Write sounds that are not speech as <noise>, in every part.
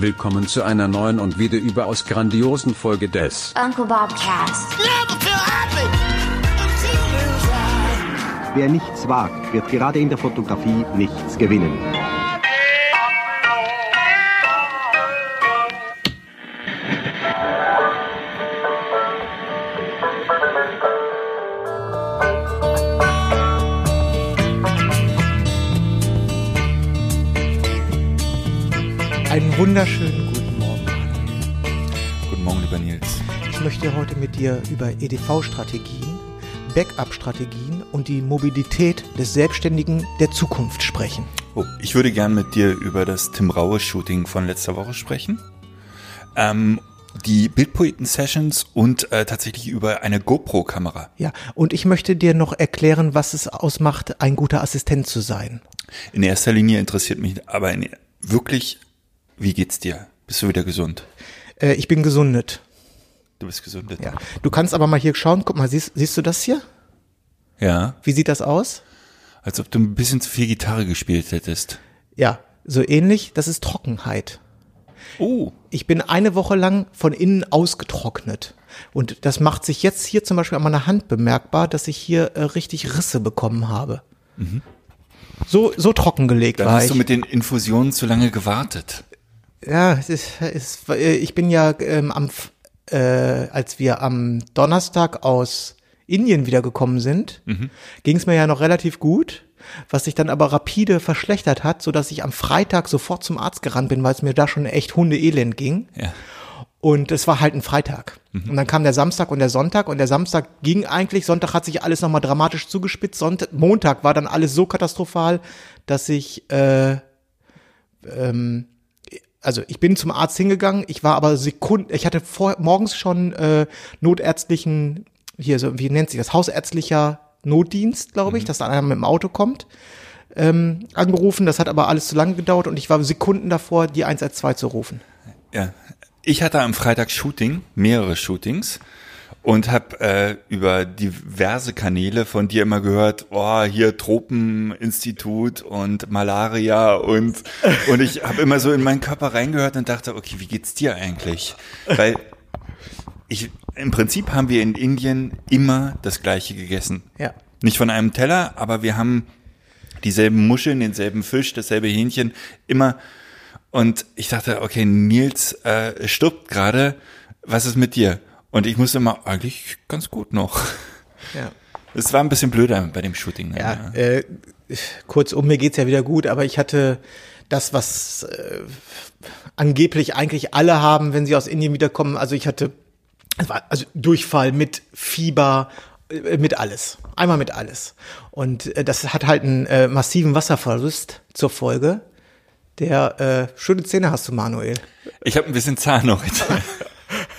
Willkommen zu einer neuen und wieder überaus grandiosen Folge des Uncle Bob Cast. Wer nichts wagt, wird gerade in der Fotografie nichts gewinnen. Wunderschönen guten Morgen. Guten Morgen, lieber Nils. Ich möchte heute mit dir über EDV-Strategien, Backup-Strategien und die Mobilität des Selbstständigen der Zukunft sprechen. Oh, ich würde gern mit dir über das Tim Raue Shooting von letzter Woche sprechen. Ähm, die Bildpoeten-Sessions und äh, tatsächlich über eine GoPro-Kamera. Ja, und ich möchte dir noch erklären, was es ausmacht, ein guter Assistent zu sein. In erster Linie interessiert mich aber in, wirklich, wie geht's dir? Bist du wieder gesund? Äh, ich bin gesundet. Du bist gesund. Ja. Du kannst aber mal hier schauen, guck mal, siehst, siehst du das hier? ja, Wie sieht das aus? als ob du ein bisschen zu viel Gitarre gespielt hättest. Ja, so ähnlich, das ist Trockenheit. Oh, Ich bin eine Woche lang von innen ausgetrocknet. Und das macht sich jetzt hier zum Beispiel an meiner Hand bemerkbar, dass ich hier äh, richtig Risse bekommen habe. So, so trockengelegt dann war hast ich. du mit den Infusionen zu lange gewartet. Ja, es ist, es, ich bin ja ähm, am, äh, als wir am Donnerstag aus Indien wiedergekommen sind, ging es mir ja noch relativ gut, was sich dann aber rapide verschlechtert hat, so dass ich am Freitag sofort zum Arzt gerannt bin, weil es mir da schon echt Hundeelend ging. Ja. Und es war halt ein Freitag. Und dann kam der Samstag und der Sonntag und der Samstag ging eigentlich, Sonntag hat sich alles nochmal dramatisch zugespitzt, Sonntag, Montag war dann alles so katastrophal, dass ich, äh, ähm, also ich bin zum Arzt hingegangen, ich war aber Sekunden, ich hatte vor, morgens schon äh, notärztlichen, hier so, wie nennt sich das, hausärztlicher Notdienst, glaube ich, dass da einer mit dem Auto kommt, ähm, angerufen. Das hat aber alles zu lange gedauert und ich war Sekunden davor, die 112 zu rufen. Ja, ich hatte am Freitag Shooting, mehrere Shootings und habe äh, über diverse Kanäle von dir immer gehört, oh, hier Tropeninstitut und Malaria und und ich habe immer so in meinen Körper reingehört und dachte, okay, wie geht's dir eigentlich? Weil ich im Prinzip haben wir in Indien immer das gleiche gegessen. Ja. Nicht von einem Teller, aber wir haben dieselben Muscheln, denselben Fisch, dasselbe Hähnchen, immer. Und ich dachte, okay, Nils äh, stirbt gerade. Was ist mit dir? Und ich musste immer, eigentlich ganz gut noch. Ja. Es war ein bisschen blöder bei dem Shooting. ne? Ja, äh, kurzum, mir geht's ja wieder gut, aber ich hatte das, was äh, angeblich eigentlich alle haben, wenn sie aus Indien wiederkommen. Also ich hatte es also Durchfall mit Fieber, äh, mit alles. Einmal mit alles. Und äh, das hat halt einen äh, massiven Wasserverlust zur Folge. Der äh, schöne Zähne hast du, Manuel. Ich habe ein bisschen Zahnleute.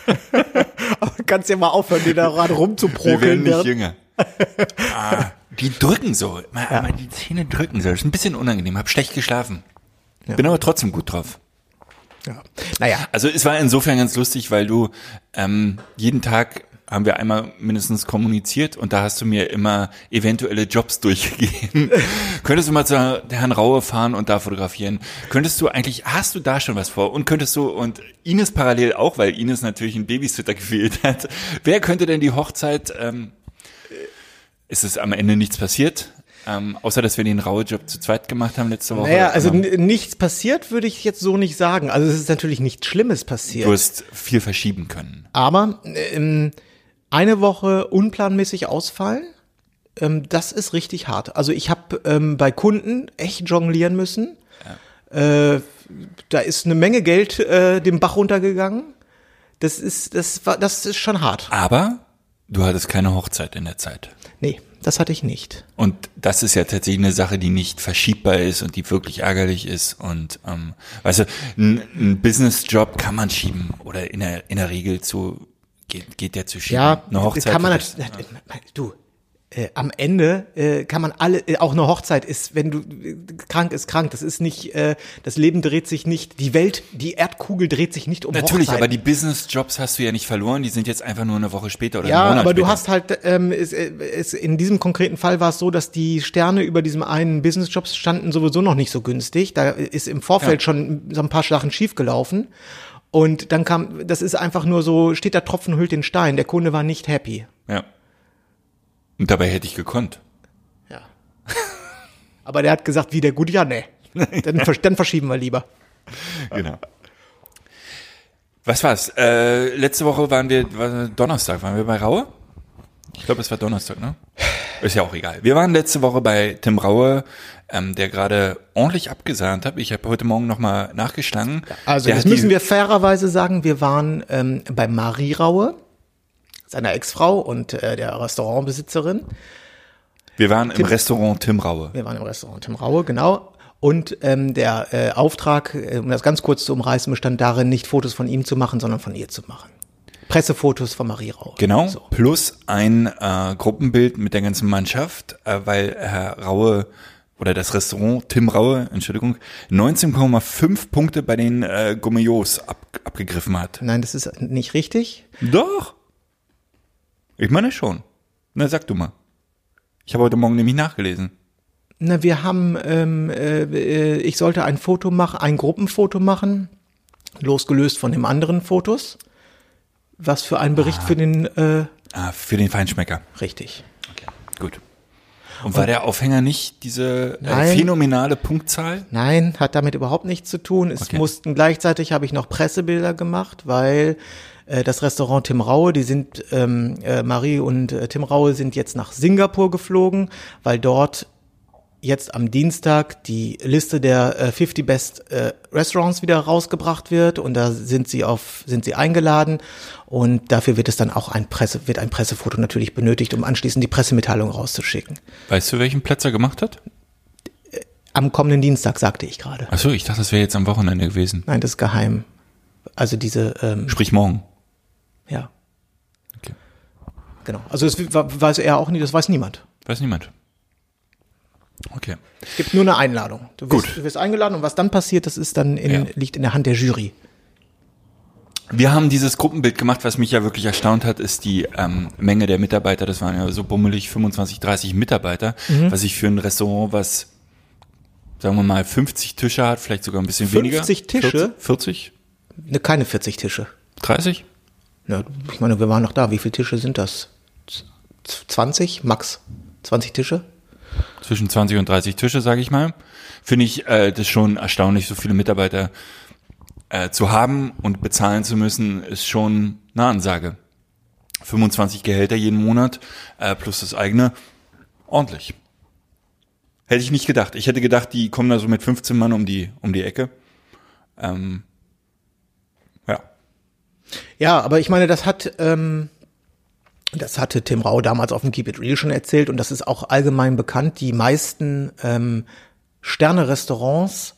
<laughs> <laughs> Aber kannst ja mal aufhören, dir daran Wir werden rumzuprokeln. nicht während- jünger. Ah, die drücken so. Mal, mal die Zähne drücken so. Das ist ein bisschen unangenehm. Hab schlecht geschlafen. Bin aber trotzdem gut drauf. Ja. Naja, Also es war insofern ganz lustig, weil du ähm, jeden Tag haben wir einmal mindestens kommuniziert und da hast du mir immer eventuelle Jobs <laughs> durchgegeben. könntest du mal zu der Herrn Raue fahren und da fotografieren? Könntest du eigentlich, hast du da schon was vor? Und könntest du, und Ines parallel auch, weil Ines natürlich einen Babysitter <laughs> gefehlt hat, wer könnte denn die Hochzeit, ähm, ist es am Ende nichts passiert? Ähm, außer, dass wir den Raue-Job zu zweit gemacht haben letzte Woche. Naja, also n- nichts passiert, würde ich jetzt so nicht sagen. Also es ist natürlich nichts Schlimmes passiert. du hast viel verschieben können. Aber ähm, eine Woche unplanmäßig ausfallen, ähm, das ist richtig hart. Also ich habe ähm, bei Kunden echt jonglieren müssen. Äh, da ist eine Menge Geld äh, den Bach runtergegangen. Das ist, das war, das ist schon hart. Aber du hattest keine Hochzeit in der Zeit. Nee, das hatte ich nicht. Und das ist ja tatsächlich eine Sache, die nicht verschiebbar ist und die wirklich ärgerlich ist. Und ähm, weißt du, ein, ein Businessjob kann man schieben oder in der, in der Regel zu geht, geht der zu schieben. Ja, eine Hochzeit kann man wird- natürlich, du, äh, am Ende äh, kann man alle, äh, auch eine Hochzeit ist, wenn du äh, krank ist, krank. Das ist nicht, äh, das Leben dreht sich nicht, die Welt, die Erdkugel dreht sich nicht um Natürlich, Hochzeiten. aber die Business-Jobs hast du ja nicht verloren, die sind jetzt einfach nur eine Woche später oder Ja, einen Monat aber du später. hast halt, ähm, es, äh, es, in diesem konkreten Fall war es so, dass die Sterne über diesem einen Businessjob standen sowieso noch nicht so günstig. Da ist im Vorfeld Ja. schon so ein paar Sachen schiefgelaufen. Und dann kam, das ist einfach nur so, steht der Tropfen hüllt den Stein. Der Kunde war nicht happy. Ja. Und dabei hätte ich gekonnt. Ja. <laughs> Aber der hat gesagt, wie der gut, ja, nee. <laughs> Dann, dann verschieben wir lieber. Genau. Was war's? Äh, letzte Woche waren wir, war Donnerstag, waren wir bei Raue? Ich glaube, es war Donnerstag, ne? Ist ja auch egal. Wir waren letzte Woche bei Tim Raue, ähm, der gerade ordentlich abgesahnt hat. Ich habe heute Morgen nochmal nachgeschlagen. Also der das müssen wir fairerweise sagen. Wir waren ähm, bei Marie Raue, seiner Ex-Frau und äh, der Restaurantbesitzerin. Wir waren im Restaurant Tim Raue. Wir waren im Restaurant Tim Raue, genau. Und ähm, der äh, Auftrag, äh, um das ganz kurz zu umreißen, bestand darin, nicht Fotos von ihm zu machen, sondern von ihr zu machen. Pressefotos von Marie Raue. Genau, So. plus ein äh, Gruppenbild mit der ganzen Mannschaft, äh, weil Herr Raue oder das Restaurant Tim Raue, Entschuldigung, 19,5 Punkte bei den äh, Gourmetos ab, abgegriffen hat. Nein, das ist nicht richtig. Doch. Ich meine schon. Na, sag du mal. Ich habe heute Morgen nämlich nachgelesen. Na, wir haben, ähm, äh, ich sollte ein Foto machen, ein Gruppenfoto machen, losgelöst von den anderen Fotos. Was für ein Bericht für den, äh, Ah, für den Feinschmecker. richtig. Gut. Und war der Aufhänger nicht diese äh, Nein. phänomenale Punktzahl? Nein, hat damit überhaupt nichts zu tun. Es Okay. mussten gleichzeitig habe ich noch Pressebilder gemacht, weil äh, das Restaurant Tim Raue, die sind ähm, äh, Marie und äh, Tim Raue sind jetzt nach Singapur geflogen, weil dort jetzt am Dienstag die Liste der äh, 50 Best äh, Restaurants wieder rausgebracht wird und da sind sie auf sind sie eingeladen und dafür wird es dann auch ein Presse wird ein Pressefoto natürlich benötigt, um anschließend die Pressemitteilung rauszuschicken. Weißt du, welchen Platz er gemacht hat? Am kommenden Dienstag sagte ich gerade. Ach so, ich dachte, das wäre jetzt am Wochenende gewesen. Nein, das ist geheim. Also diese, ähm, Sprich morgen. ja. Okay. Genau. Also das we- weiß er auch nicht, das weiß niemand. Weiß niemand. Okay. Es gibt nur eine Einladung. Du wirst, Gut. du wirst eingeladen und was dann passiert, das ist dann in, Ja. liegt in der Hand der Jury. Wir haben dieses Gruppenbild gemacht, was mich ja wirklich erstaunt hat, ist die ähm, Menge der Mitarbeiter. Das waren ja so bummelig 25, 30 Mitarbeiter, was ich für ein Restaurant, was sagen wir mal 50 Tische hat, vielleicht sogar ein bisschen weniger. 50 Tische? 40? Ne, keine 40 Tische. 30? Ja, ich meine, wir waren noch da. Wie viele Tische sind das? Z- 20? Max? 20 Tische? Zwischen 20 und 30 Tische, sage ich mal. Finde ich äh, das schon erstaunlich, so viele Mitarbeiter äh, zu haben und bezahlen zu müssen, ist schon eine Ansage. 25 Gehälter jeden Monat äh, plus das eigene, ordentlich. Hätte ich nicht gedacht. Ich hätte gedacht, die kommen da so mit 15 Mann um die um die Ecke. Ähm, ja, Ja, aber ich meine, das hat, ähm, das hatte Tim Rau damals auf dem Keep It Real schon erzählt und das ist auch allgemein bekannt. Die meisten ähm, Sterne-Restaurants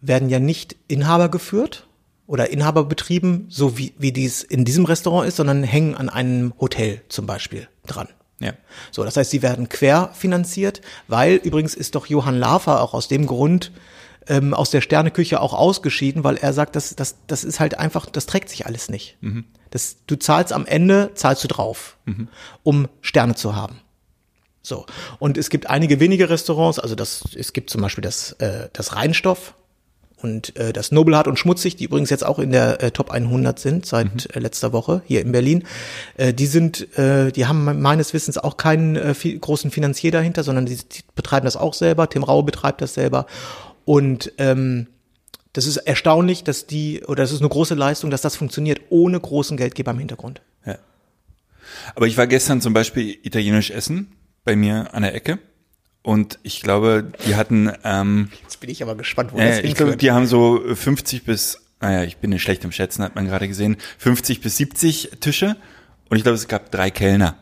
werden ja nicht Inhaber geführt oder Inhaber betrieben, so wie, wie dies in diesem Restaurant ist, sondern hängen an einem Hotel zum Beispiel dran. ja. So, das heißt, sie werden querfinanziert, weil übrigens ist doch Johann Lafer auch aus dem Grund ähm, aus der Sterneküche auch ausgeschieden, weil er sagt, das, das, das ist halt einfach, das trägt sich alles nicht. Das, du zahlst am Ende, zahlst du drauf, um Sterne zu haben. So. Und es gibt einige wenige Restaurants, also das, es gibt zum Beispiel das, äh, das Rheinstoff und äh, das Nobelhart und Schmutzig, die übrigens jetzt auch in der äh, Top 100 sind seit äh, letzter Woche hier in Berlin. Äh, die sind, äh, die haben meines Wissens auch keinen äh, viel, großen Finanzier dahinter, sondern die, die betreiben das auch selber. Tim Rau betreibt das selber. Und ähm, das ist erstaunlich, dass die, oder das ist eine große Leistung, dass das funktioniert ohne großen Geldgeber im Hintergrund. Ja. Aber ich war gestern zum Beispiel italienisch essen bei mir an der Ecke und ich glaube, die hatten, ähm, Jetzt bin ich aber gespannt, wo äh, das ich glaube, die haben so 50 bis, naja, ich bin nicht schlecht im Schätzen, hat man gerade gesehen, 50 bis 70 Tische und ich glaube, es gab drei Kellner.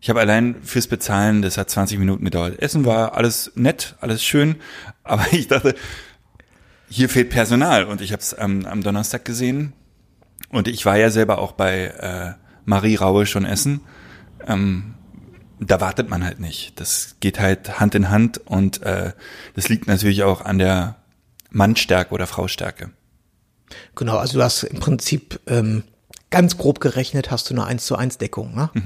Ich habe allein fürs Bezahlen, das hat 20 Minuten gedauert. Essen war alles nett, alles schön, aber <laughs> ich dachte, hier fehlt Personal und ich habe es ähm, am Donnerstag gesehen und ich war ja selber auch bei äh, Marie Raue schon essen. Ähm, da wartet man halt nicht. Das geht halt Hand in Hand und äh, das liegt natürlich auch an der Mannstärke oder Fraustärke. Genau, also du hast im Prinzip ähm, ganz grob gerechnet, hast du eine 1 zu 1 Deckung, ne? Ja.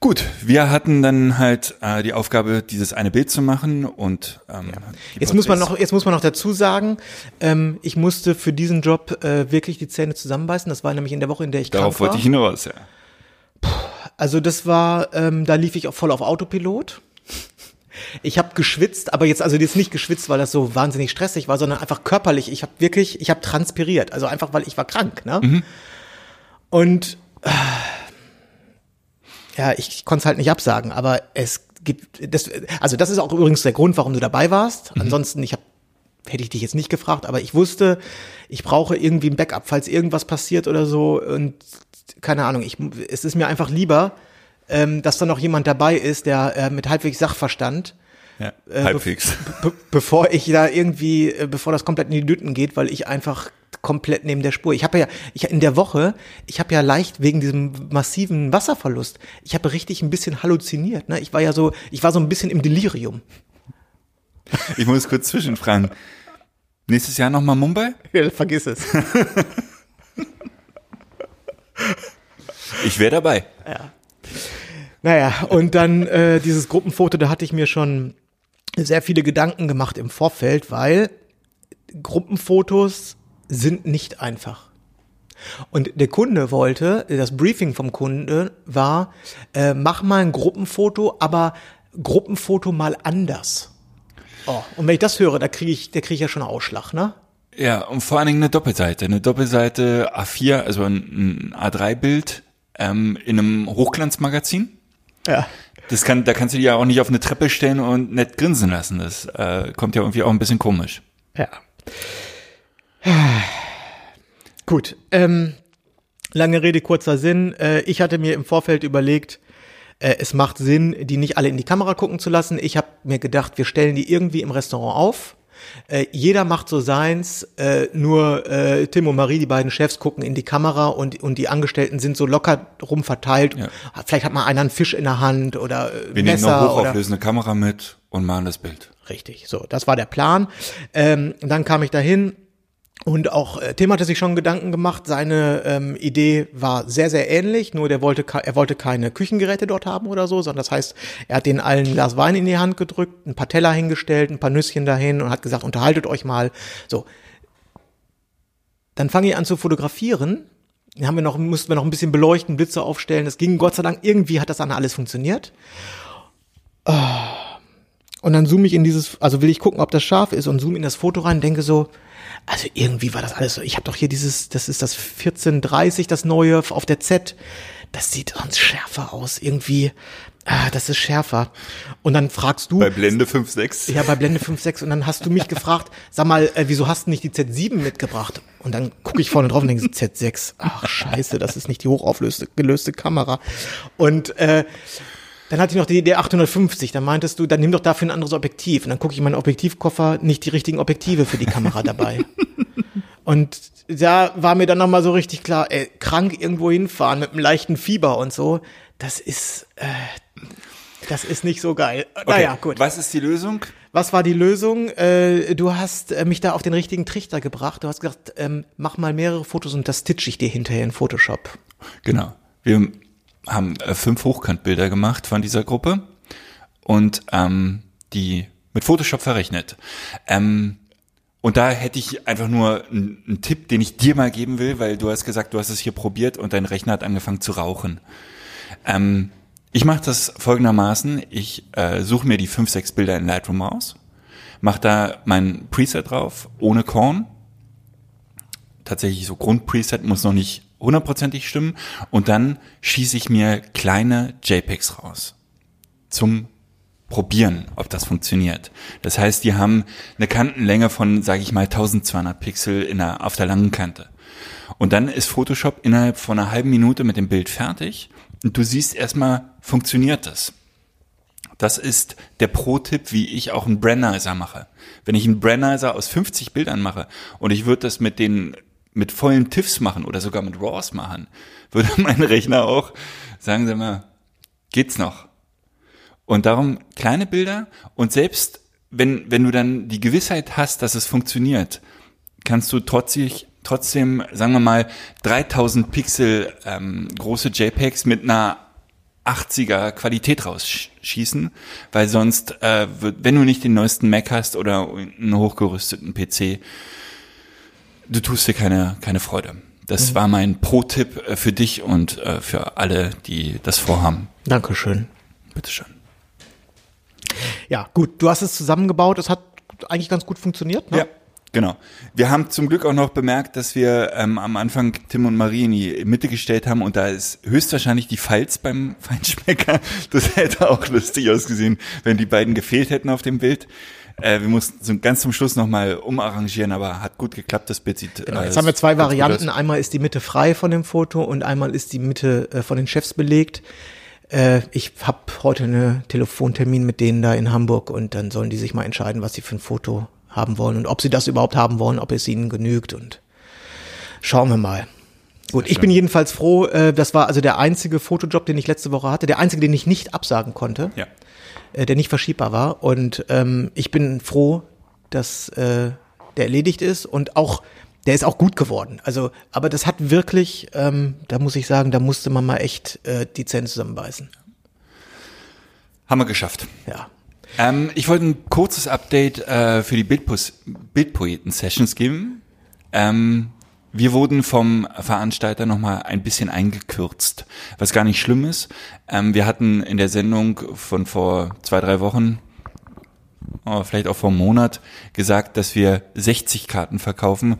Gut, wir hatten dann halt äh, die Aufgabe, dieses eine Bild zu machen und ähm, die Jetzt muss man noch, jetzt muss man noch dazu sagen, ähm, ich musste für diesen Job äh, wirklich die Zähne zusammenbeißen. Das war nämlich in der Woche, in der ich Darauf krank war. wollte ich hinaus, ja. Also das war, ähm, da lief ich auch voll auf Autopilot. Ich habe geschwitzt, aber jetzt also jetzt nicht geschwitzt, weil das so wahnsinnig stressig war, sondern einfach körperlich. Ich habe wirklich, ich habe transpiriert, also einfach weil ich war krank, ne? Und äh, ja, ich, ich konnte es halt nicht absagen, aber es gibt das, also das ist auch übrigens der Grund, warum du dabei warst. Ansonsten ich habe hätte ich dich jetzt nicht gefragt, aber ich wusste, ich brauche irgendwie ein Backup, falls irgendwas passiert oder so und keine Ahnung, ich, es ist mir einfach lieber, ähm, dass da noch jemand dabei ist, der äh, mit halbwegs Sachverstand, ja äh, halbwegs. be bevor ich da irgendwie, äh, bevor das komplett in die Lütten geht, weil ich einfach komplett neben der Spur. Ich habe ja, ich in der Woche, ich habe ja leicht wegen diesem massiven Wasserverlust, ich habe richtig ein bisschen halluziniert. Ne? Ich war ja so, ich war so ein bisschen im Delirium. Ich muss kurz zwischenfragen. Nächstes Jahr nochmal Mumbai? Ja, vergiss es. Ich wäre dabei. Naja, und dann äh, dieses Gruppenfoto, da hatte ich mir schon sehr viele Gedanken gemacht im Vorfeld, weil Gruppenfotos sind nicht einfach. Und der Kunde wollte, das Briefing vom Kunde war, äh, mach mal ein Gruppenfoto, aber Gruppenfoto mal anders. Oh, und wenn ich das höre, da kriege ich, da kriege ich ja schon Ausschlag, ne? Ja, und vor allen Dingen eine Doppelseite. Eine Doppelseite A4, also ein, ein A3-Bild ähm, in einem Hochglanzmagazin. Ja. Das kann, da kannst du die ja auch nicht auf eine Treppe stellen und nett grinsen lassen. Das äh, kommt ja irgendwie auch ein bisschen komisch. Ja. Gut. Ähm, lange Rede, kurzer Sinn. Äh, ich hatte mir im Vorfeld überlegt, äh, es macht Sinn, die nicht alle in die Kamera gucken zu lassen. Ich habe mir gedacht, wir stellen die irgendwie im Restaurant auf. Äh, jeder macht so seins, äh, nur äh, Tim und Marie, die beiden Chefs, gucken in die Kamera und, und die Angestellten sind so locker rum verteilt. Ja. Vielleicht hat mal einer einen Fisch in der Hand oder äh, Wir nehmen Messer eine oder hochauflösende Kamera mit und machen das Bild. Richtig, so, das war der Plan. Ähm, dann kam ich dahin und auch äh, Tim hatte sich schon Gedanken gemacht. Seine ähm, Idee war sehr, sehr ähnlich, nur der wollte, er wollte keine Küchengeräte dort haben oder so, sondern das heißt, er hat den allen Glas Wein in die Hand gedrückt, ein paar Teller hingestellt, ein paar Nüsschen dahin und hat gesagt, unterhaltet euch mal. So. Dann fange ich an zu fotografieren. Dann haben wir noch, mussten wir noch ein bisschen beleuchten, Blitze aufstellen. Das ging Gott sei Dank, irgendwie hat das dann alles funktioniert. Und dann zoome ich in dieses, also will ich gucken, ob das scharf ist und zoome in das Foto rein denke so, also irgendwie war das alles so, ich habe doch hier dieses, das ist das 1430, das neue auf der Z, das sieht sonst schärfer aus, irgendwie, ah, das ist schärfer. Und dann fragst du, Bei Blende 5.6. ja, bei Blende 5.6 und dann hast du mich <laughs> gefragt, sag mal, äh, wieso hast du nicht die Z7 mitgebracht? Und dann gucke ich vorne drauf und denke, Z6, ach scheiße, das ist nicht die hochauflöste gelöste Kamera. Und äh, dann hatte ich noch die Idee 850, dann meintest du, dann nimm doch dafür ein anderes Objektiv. Und dann gucke ich in meinen Objektivkoffer, nicht die richtigen Objektive für die Kamera dabei. <laughs> Und da war mir dann nochmal so richtig klar, ey, krank irgendwo hinfahren mit einem leichten Fieber und so, das ist, äh, das ist nicht so geil. Naja, gut. Was ist die Lösung? Was war die Lösung? Äh, du hast äh, mich da auf den richtigen Trichter gebracht. Du hast gesagt, ähm, mach mal mehrere Fotos und das stitch ich dir hinterher in Photoshop. Genau. Wir haben äh, fünf Hochkantbilder gemacht von dieser Gruppe und ähm, die mit Photoshop verrechnet. Ähm, und da hätte ich einfach nur einen, Tipp, den ich dir mal geben will, weil du hast gesagt, du hast es hier probiert und dein Rechner hat angefangen zu rauchen. Ähm, ich mache das folgendermaßen. Ich äh, suche mir die fünf, sechs Bilder in Lightroom aus, mache da mein Preset drauf, ohne Korn. Tatsächlich so Grundpreset muss noch nicht hundertprozentig stimmen. Und dann schieße ich mir kleine JPEGs raus. Zum probieren, ob das funktioniert. Das heißt, die haben eine Kantenlänge von, sage ich mal, 1200 Pixel in der, auf der langen Kante. Und dann ist Photoshop innerhalb von einer halben Minute mit dem Bild fertig und du siehst erstmal, funktioniert das. Das ist der Pro-Tipp, wie ich auch einen Brandizer mache. Wenn ich einen Brandizer aus 50 Bildern mache und ich würde das mit den mit vollen TIFFs machen oder sogar mit RAWs machen, würde <laughs> mein Rechner auch sagen, Sie mal, geht's noch? Und darum kleine Bilder und selbst wenn, wenn du dann die Gewissheit hast, dass es funktioniert, kannst du trotzdem, trotzdem, sagen wir mal, 3000 Pixel ähm, große JPEGs mit einer 80er Qualität rausschießen, weil sonst, äh, wenn du nicht den neuesten Mac hast oder einen hochgerüsteten PC, du tust dir keine, keine Freude. Das mhm. war mein Pro-Tipp äh, für dich und äh, für alle, die das vorhaben. Dankeschön. Bitteschön. Ja, gut, du hast es zusammengebaut, es hat eigentlich ganz gut funktioniert, ne? Ja. Genau. Wir haben zum Glück auch noch bemerkt, dass wir ähm, am Anfang Tim und Marie in die Mitte gestellt haben und da ist höchstwahrscheinlich die Falz beim <laughs> Feinschmecker. Das hätte auch lustig ausgesehen, wenn die beiden gefehlt hätten auf dem Bild. Äh, wir mussten ganz zum Schluss nochmal umarrangieren, aber hat gut geklappt. Das Bild sieht. Genau, jetzt äh, haben wir zwei Varianten. Einmal ist die Mitte frei von dem Foto und einmal ist die Mitte äh, von den Chefs belegt. Äh, ich habe heute einen Telefontermin mit denen da in Hamburg und dann sollen die sich mal entscheiden, was sie für ein Foto haben wollen und ob sie das überhaupt haben wollen, ob es ihnen genügt und schauen wir mal. Gut, ich bin jedenfalls froh, äh, das war also der einzige Fotojob, den ich letzte Woche hatte, der einzige, den ich nicht absagen konnte, Ja. Äh, der nicht verschiebbar war und ähm, ich bin froh, dass äh, der erledigt ist und auch der ist auch gut geworden. Also, aber das hat wirklich, ähm, da muss ich sagen, da musste man mal echt äh, die Zähne zusammenbeißen. Haben wir geschafft. Ja. Ähm, ich wollte ein kurzes Update äh, für die Bildpoeten-Sessions geben. Ähm, wir wurden vom Veranstalter nochmal ein bisschen eingekürzt, was gar nicht schlimm ist. Ähm, wir hatten in der Sendung von vor zwei, drei Wochen, oh, vielleicht auch vor einem Monat, gesagt, dass wir 60 Karten verkaufen.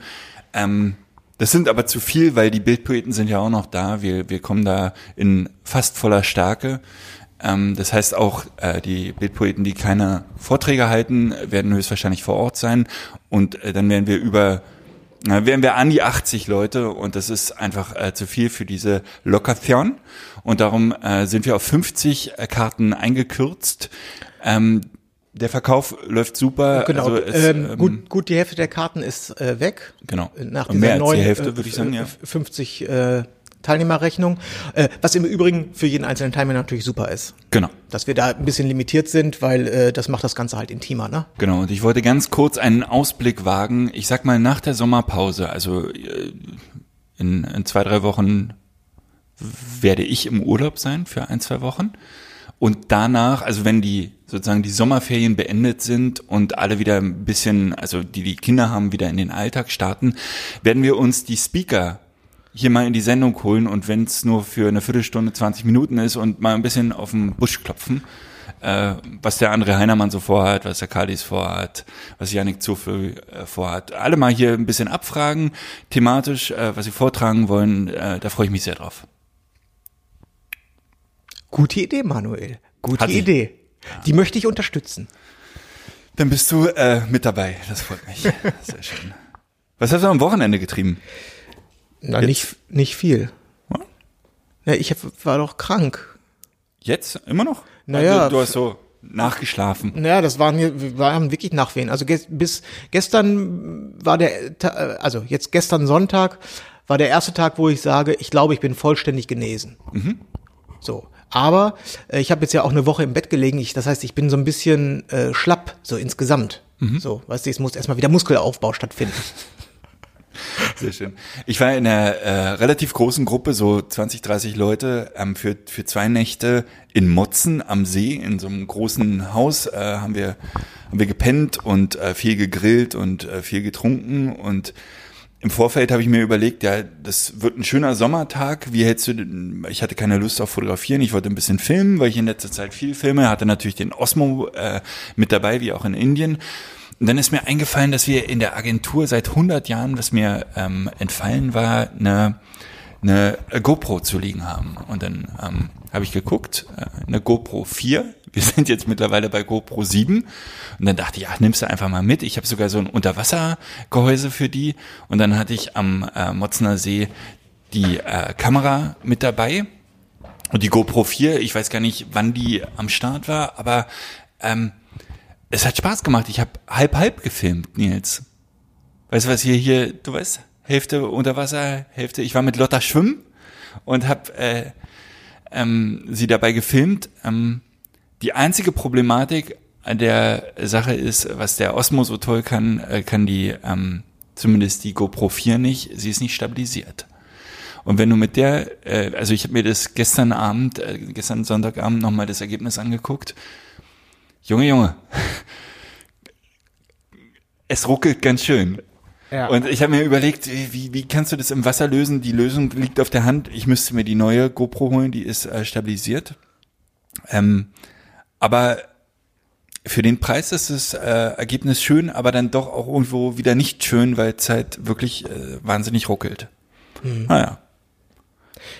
Ähm, das sind aber zu viel, weil die Bildpoeten sind ja auch noch da. Wir, wir kommen da in fast voller Stärke. Ähm, das heißt auch, äh, die Bildpoeten, die keine Vorträge halten, werden höchstwahrscheinlich vor Ort sein. Und äh, dann werden wir über na, wären wir an die 80 Leute und das ist einfach äh, zu viel für diese Lokation und darum äh, sind wir auf 50 äh, Karten eingekürzt. Ähm, der Verkauf läuft super. Genau, Also es, ähm, ähm, gut, gut, die Hälfte der Karten ist äh, weg. Genau. Nach Und dieser mehr als die neuen, Hälfte, äh, würde ich sagen, ja. 50 äh, Teilnehmerrechnung, äh, was im Übrigen für jeden einzelnen Teilnehmer natürlich super ist. Genau. Dass wir da ein bisschen limitiert sind, weil äh, das macht das Ganze halt intimer, ne? Genau, und ich wollte ganz kurz einen Ausblick wagen. Ich sag mal, nach der Sommerpause, also äh, in, in zwei, drei Wochen werde ich im Urlaub sein für ein, zwei Wochen. Und danach, also wenn die sozusagen die Sommerferien beendet sind und alle wieder ein bisschen, also die die Kinder haben, wieder in den Alltag starten, werden wir uns die Speaker hier mal in die Sendung holen und wenn es nur für eine Viertelstunde, 20 Minuten ist und mal ein bisschen auf den Busch klopfen, äh, was der andere Heinermann so vorhat, was der Kalis vorhat, was Janik Zufel äh, vorhat. Alle mal hier ein bisschen abfragen, thematisch, äh, was sie vortragen wollen, äh, da freue ich mich sehr drauf. Gute Idee, Manuel. Gute Hat. Idee. Die möchte ich unterstützen. Dann bist du äh, mit dabei, das freut mich. <laughs> Sehr schön. Was hast du am Wochenende getrieben? Na, Jetzt? nicht, nicht viel. Ja? Ja, ich hab, war doch krank. Jetzt? Immer noch? Naja, Also, du hast so nachgeschlafen. Naja, das waren wir waren wirklich Nachwehen. Also ges, bis gestern war der, also jetzt gestern Sonntag war der erste Tag, wo ich sage, ich glaube, ich bin vollständig genesen. So. Aber äh, ich habe jetzt ja auch eine Woche im Bett gelegen. Ich, das heißt, ich bin so ein bisschen äh, schlapp, so insgesamt. So, weißt du, es muss erstmal wieder Muskelaufbau stattfinden. <laughs> <laughs> Sehr schön. Ich war in einer äh, relativ großen Gruppe, so 20, 30 Leute, ähm, für, für zwei Nächte in Motzen am See, in so einem großen Haus, äh, haben wir, haben wir gepennt und äh, viel gegrillt und äh, viel getrunken und im Vorfeld habe ich mir überlegt, ja, das wird ein schöner Sommertag. Wie hältst du denn? Ich hatte keine Lust auf Fotografieren. Ich wollte ein bisschen filmen, weil ich in letzter Zeit viel filme. Hatte natürlich den Osmo äh, mit dabei, wie auch in Indien. Und dann ist mir eingefallen, dass wir in der Agentur seit 100 Jahren, was mir ähm, entfallen war, eine, eine GoPro zu liegen haben. Und dann ähm, habe ich geguckt, äh, eine GoPro 4. Wir sind jetzt mittlerweile bei GoPro 7. Und dann dachte ich, ach, nimmst du einfach mal mit. Ich habe sogar so ein Unterwassergehäuse für die. Und dann hatte ich am äh, Motzner See die äh, Kamera mit dabei. Und die GoPro 4, ich weiß gar nicht, wann die am Start war, aber ähm, es hat Spaß gemacht. Ich habe halb halb gefilmt, Nils. Weißt du, was hier hier, du weißt, Hälfte unter Wasser, Hälfte. Ich war mit Lotta schwimmen und habe äh, ähm, sie dabei gefilmt. Ähm, die einzige Problematik an der Sache ist, was der Osmo so toll kann, äh, kann die ähm, zumindest die GoPro 4 nicht. Sie ist nicht stabilisiert. Und wenn du mit der, äh, also ich habe mir das gestern Abend, äh, gestern Sonntagabend nochmal das Ergebnis angeguckt. Junge, Junge, es ruckelt ganz schön. Ja. Und ich habe mir überlegt, wie, wie kannst du das im Wasser lösen? Die Lösung liegt auf der Hand. Ich müsste mir die neue GoPro holen, die ist äh, stabilisiert. Ähm, aber für den Preis ist das äh, Ergebnis schön, aber dann doch auch irgendwo wieder nicht schön, weil es halt wirklich äh, wahnsinnig ruckelt. Mhm. Naja.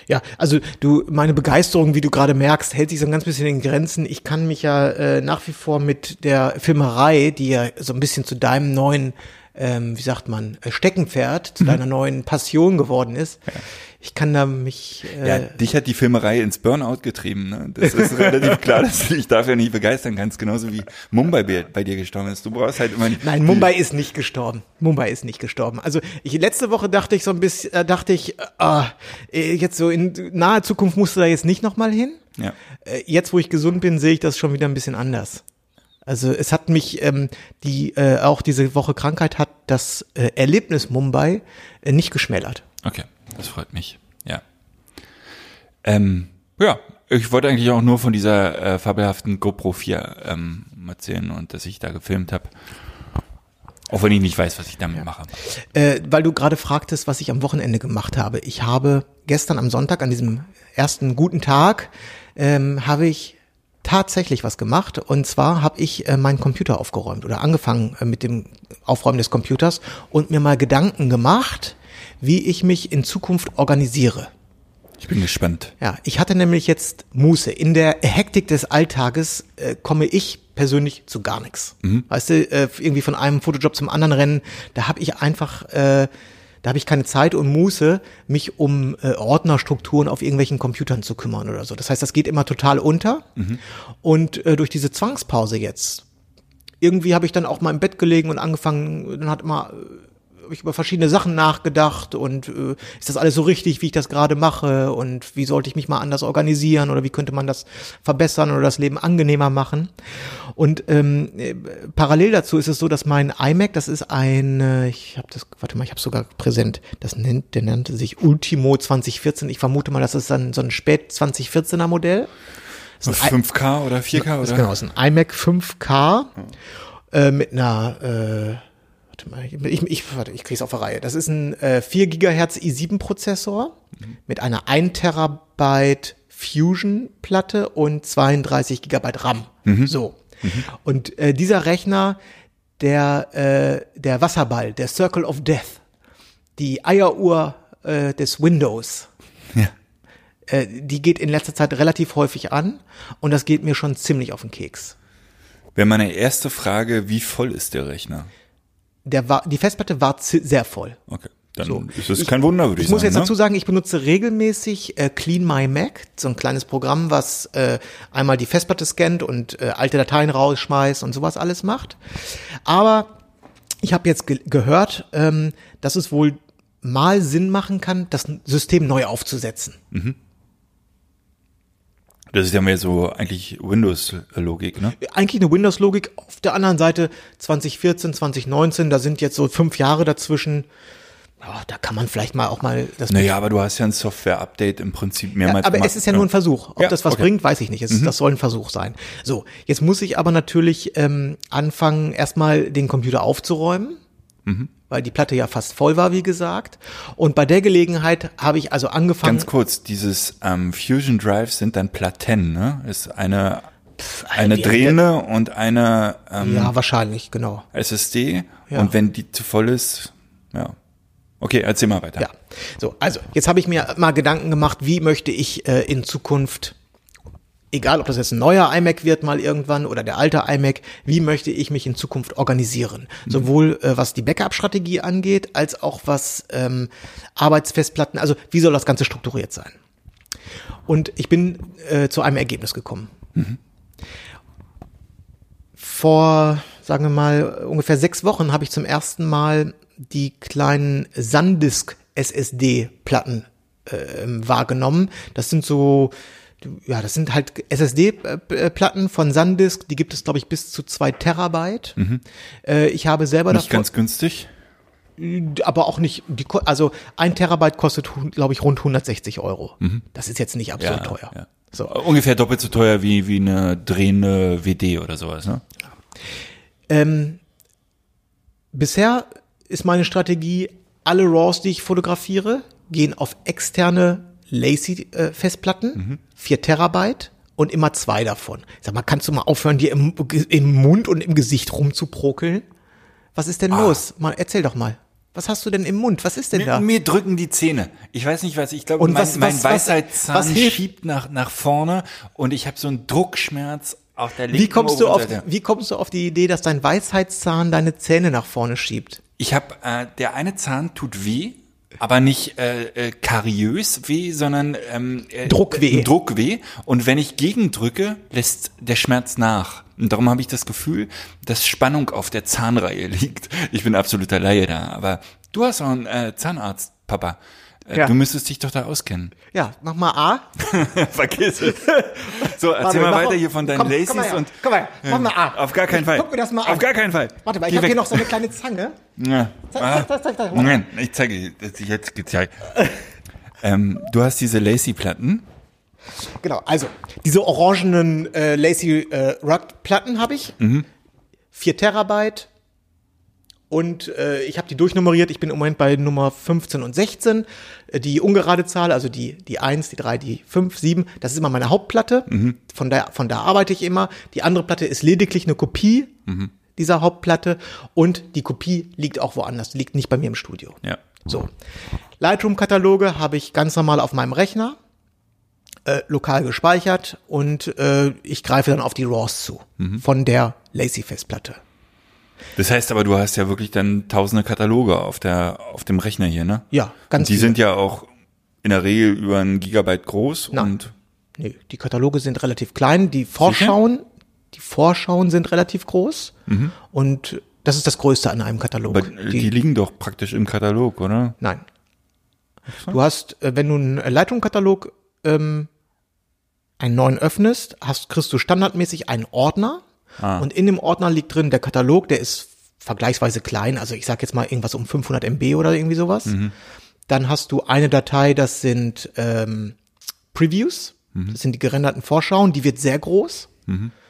Ja, also du, meine Begeisterung, wie du gerade merkst, hält sich so ein ganz bisschen in Grenzen. Ich kann mich ja äh, nach wie vor mit der Filmerei, die ja so ein bisschen zu deinem neuen, ähm, wie sagt man, äh, Steckenpferd, zu deiner neuen Passion geworden ist. Ich kann da mich äh, Ja, dich hat die Filmerei ins Burnout getrieben. Ne? Das ist <laughs> relativ klar, dass du dich dafür nicht begeistern kannst, genauso wie Mumbai bei, dir gestorben ist. Du brauchst halt immer Nein, Mumbai ist nicht gestorben. Mumbai ist nicht gestorben. Also ich letzte Woche dachte ich so ein bisschen, äh, dachte ich, äh, äh, jetzt so in naher Zukunft musst du da jetzt nicht nochmal hin. Ja. Äh, jetzt, wo ich gesund bin, sehe ich das schon wieder ein bisschen anders. Also es hat mich ähm, die äh, auch diese Woche Krankheit hat das äh, Erlebnis Mumbai äh, nicht geschmälert. Okay, das freut mich. Ja. Ähm, ja, ich wollte eigentlich auch nur von dieser äh, fabelhaften GoPro 4 ähm, erzählen und dass ich da gefilmt habe. Auch wenn ich nicht weiß, was ich damit mache. Äh, weil du gerade fragtest, was ich am Wochenende gemacht habe. Ich habe gestern am Sonntag, an diesem ersten guten Tag, ähm, habe ich tatsächlich was gemacht. Und zwar habe ich äh, meinen Computer aufgeräumt oder angefangen äh, mit dem Aufräumen des Computers und mir mal Gedanken gemacht, wie ich mich in Zukunft organisiere. Ich bin gespannt. Ja, ich hatte nämlich jetzt Muße. In der Hektik des Alltages äh, komme ich persönlich zu gar nichts. Weißt du, äh, irgendwie von einem Fotojob zum anderen rennen, da habe ich einfach, äh, da habe ich keine Zeit und Muße, mich um äh, Ordnerstrukturen auf irgendwelchen Computern zu kümmern oder so. Das heißt, das geht immer total unter. Und äh, durch diese Zwangspause jetzt, irgendwie habe ich dann auch mal im Bett gelegen und angefangen, dann hat immer habe ich über verschiedene Sachen nachgedacht und äh, ist das alles so richtig, wie ich das gerade mache und wie sollte ich mich mal anders organisieren oder wie könnte man das verbessern oder das Leben angenehmer machen. Und ähm, äh, parallel dazu ist es so, dass mein iMac, das ist ein, äh, ich habe das, warte mal, ich habe sogar präsent, das nennt, der nannte sich Ultimo 2014. Ich vermute mal, das ist dann so ein spät 2014er Modell. Ein 5K oder 4K das ist oder? genau, ist ein iMac 5K äh, mit einer, äh, warte mal, ich, ich, warte, ich krieg's auf der Reihe. Das ist ein äh, 4 Gigahertz i7-Prozessor mit einer 1 Terabyte Fusion-Platte und 32 Gigabyte RAM. So. Und äh, dieser Rechner, der, äh, der Wasserball, der Circle of Death, die Eieruhr äh, des Windows, Ja. äh, die geht in letzter Zeit relativ häufig an und das geht mir schon ziemlich auf den Keks. Wäre meine erste Frage, wie voll ist der Rechner? Der war, die Festplatte war sehr voll. Okay, dann So. ist das kein Wunder, würde ich, Ich muss sagen. jetzt dazu ne? sagen, ich benutze regelmäßig äh, Clean My Mac, so ein kleines Programm, was äh, einmal die Festplatte scannt und äh, alte Dateien rausschmeißt und sowas alles macht. Aber ich habe jetzt ge gehört, ähm, dass es wohl mal Sinn machen kann, das System neu aufzusetzen. Das ist ja mehr so eigentlich Windows-Logik, ne? Eigentlich eine Windows-Logik. Auf der anderen Seite 2014, 2019, da sind jetzt so fünf Jahre dazwischen. Ja, da kann man vielleicht mal auch mal das Naja, aber du hast ja ein Software-Update im Prinzip mehrmals Ja, aber gemacht. es ist ja nur ein Versuch. Ob Ja, das was okay. bringt, weiß ich nicht. Es, Das soll ein Versuch sein. So, jetzt muss ich aber natürlich ähm, anfangen, erstmal den Computer aufzuräumen, weil die Platte ja fast voll war, wie gesagt. Und bei der Gelegenheit habe ich also angefangen. Ganz kurz, dieses ähm, Fusion Drive sind dann Platten, ne? Ist eine, eine die- drehende und eine ähm, ja, wahrscheinlich, genau. SSD. Ja. Und wenn die zu voll ist, ja. Okay, erzähl mal weiter. Ja. So, also jetzt habe ich mir mal Gedanken gemacht, wie möchte ich äh, in Zukunft, egal ob das jetzt ein neuer iMac wird mal irgendwann oder der alte iMac, wie möchte ich mich in Zukunft organisieren? Sowohl äh, was die Backup-Strategie angeht, als auch was ähm, Arbeitsfestplatten, also wie soll das Ganze strukturiert sein? Und ich bin äh, zu einem Ergebnis gekommen. Vor, sagen wir mal, ungefähr sechs Wochen habe ich zum ersten Mal die kleinen Sandisk SSD-Platten ähm, wahrgenommen. Das sind so, ja, das sind halt SSD-Platten von Sandisk, die gibt es, glaube ich, bis zu zwei Terabyte. Äh, ich habe selber Nicht davon, ganz günstig. aber auch nicht, die, also ein Terabyte kostet, glaube ich, rund 160 Euro. Das ist jetzt nicht absurd teuer. ja. So. Ungefähr doppelt so teuer wie, wie eine drehende WD oder sowas, ne? Ähm, bisher ist meine Strategie, alle RAWs, die ich fotografiere, gehen auf externe Lacy-Festplatten, 4 Terabyte und immer zwei davon. Ich sag mal, kannst du mal aufhören, dir im, im Mund und im Gesicht rumzuprokeln? Was ist denn los? Mal, erzähl doch mal. Was hast du denn im Mund? Was ist denn da? Mir, mir drücken die Zähne. Ich weiß nicht was. Ich glaube, Und mein, was- mein was- Weisheitszahn was schiebt nach, nach vorne und ich habe so einen Druckschmerz auf der linken Wie kommst du auf, wie kommst du auf die Idee, dass dein Weisheitszahn deine Zähne nach vorne schiebt? Ich habe, äh, der eine Zahn tut weh, aber nicht äh, äh, kariös weh, sondern ähm, äh, Druckweh. äh, Druckweh. Und wenn ich gegendrücke, lässt der Schmerz nach. Und darum habe ich das Gefühl, dass Spannung auf der Zahnreihe <laughs> liegt. Ich bin absoluter Laie da, aber du hast auch einen äh, Zahnarzt, Papa. Äh, Ja. Du müsstest dich doch da auskennen. <laughs> Ja, mach mal A. <laughs> Vergiss es. So, erzähl mal weiter hier von deinen komm, Lacys komm und. komm mal her, mach mal A. Auf gar keinen Fall. Guck mir das mal an. Auf gar keinen Fall. Warte mal, ich habe hier noch so eine kleine Zange. Ja. Zeig, Ah. zeig, zeig, zeig. Moment, ich zeige jetzt gezeigt. ähm, du hast diese Lacy-Platten. Genau, also diese orangenen äh, Lacy äh, Rug Platten habe ich. 4 Terabyte. Und äh, ich habe die durchnummeriert. Ich bin im Moment bei Nummer 15 und 16. Äh, Die ungerade Zahl, also die, die 1, die 3, die 5, 7, das ist immer meine Hauptplatte. Von, der, von da arbeite ich immer. Die andere Platte ist lediglich eine Kopie dieser Hauptplatte. Und die Kopie liegt auch woanders. Liegt nicht bei mir im Studio. Ja. So. Lightroom-Kataloge habe ich ganz normal auf meinem Rechner, äh, lokal gespeichert und äh, ich greife dann auf die RAWs zu von der Lacy-Festplatte. Das heißt aber, du hast ja wirklich dann tausende Kataloge auf der, auf dem Rechner hier, ne? Ja, ganz Und die viele. sind ja auch in der Regel über ein Gigabyte groß Nein. und Nee, die Kataloge sind relativ klein, die Vorschauen, die Vorschauen sind relativ groß und das ist das Größte an einem Katalog. aber die, liegen doch praktisch im Katalog, oder? Nein. Du hast, äh, wenn du einen Lightroom-Katalog ähm, einen neuen öffnest, hast, kriegst du standardmäßig einen Ordner und in dem Ordner liegt drin der Katalog, der ist vergleichsweise klein, also ich sag jetzt mal irgendwas um 500 MB oder irgendwie sowas. Dann hast du eine Datei, das sind ähm, Previews, das sind die gerenderten Vorschauen, die wird sehr groß.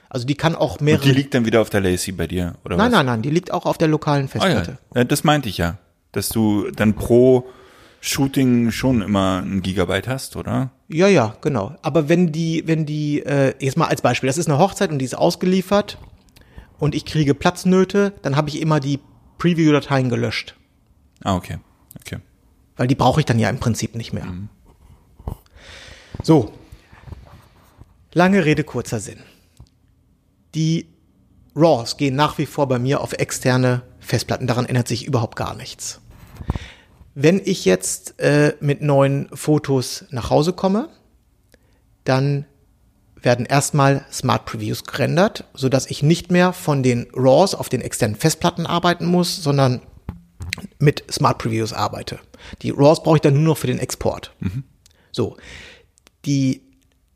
Also die kann auch mehrere. Und die liegt dann wieder auf der Lacy bei dir, oder nein, was? nein, nein, die liegt auch auf der lokalen Ah, Festplatte. ja. ja, das meinte ich ja. Dass du dann pro Shooting schon immer ein Gigabyte hast, oder? Ja, ja, genau. Aber wenn die, wenn die, äh, jetzt mal als Beispiel, das ist eine Hochzeit und die ist ausgeliefert und ich kriege Platznöte, dann habe ich immer die Preview-Dateien gelöscht. Ah, okay. Okay. Weil die brauche ich dann ja im Prinzip nicht mehr. So. Lange Rede, kurzer Sinn. Die RAWs gehen nach wie vor bei mir auf externe Festplatten. Daran ändert sich überhaupt gar nichts. Wenn ich jetzt äh, mit neuen Fotos nach Hause komme, dann werden erstmal Smart Previews gerendert, sodass ich nicht mehr von den RAWs auf den externen Festplatten arbeiten muss, sondern mit Smart Previews arbeite. Die RAWs brauche ich dann nur noch für den Export. So, die,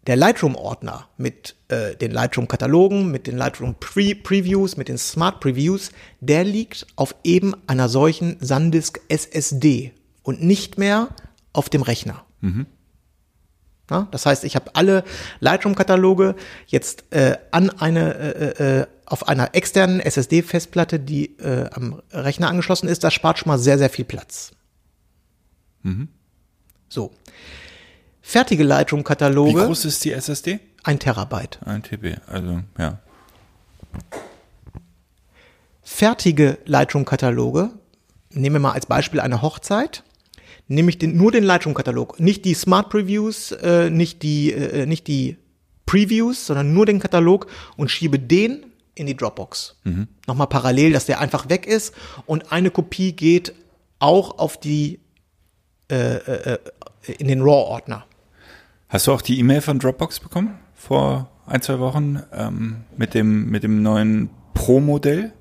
der Lightroom-Ordner mit äh, den Lightroom-Katalogen, mit den Lightroom-Previews, mit den Smart Previews, der liegt auf eben einer solchen SanDisk SSD und nicht mehr auf dem Rechner. Ja, das heißt, ich habe alle Lightroom-Kataloge jetzt äh, an eine äh, äh, auf einer externen SSD-Festplatte, die äh, am Rechner angeschlossen ist. Das spart schon mal sehr, sehr viel Platz. So. Fertige Wie Lightroom-Kataloge, groß ist die SSD? ein Terabyte. Ein TB, also ja. Fertige Lightroom-Kataloge, nehmen wir mal als Beispiel eine Hochzeit, nehme ich den, nur den Lightroom-Katalog, nicht die Smart Previews, äh, nicht die, äh, nicht die Previews, sondern nur den Katalog und schiebe den in die Dropbox. Nochmal parallel, dass der einfach weg ist und eine Kopie geht auch auf die äh, äh, in den RAW-Ordner. Hast du auch die E-Mail von Dropbox bekommen? Vor ein, zwei Wochen ähm, mit dem, mit dem neuen Pro-Modell?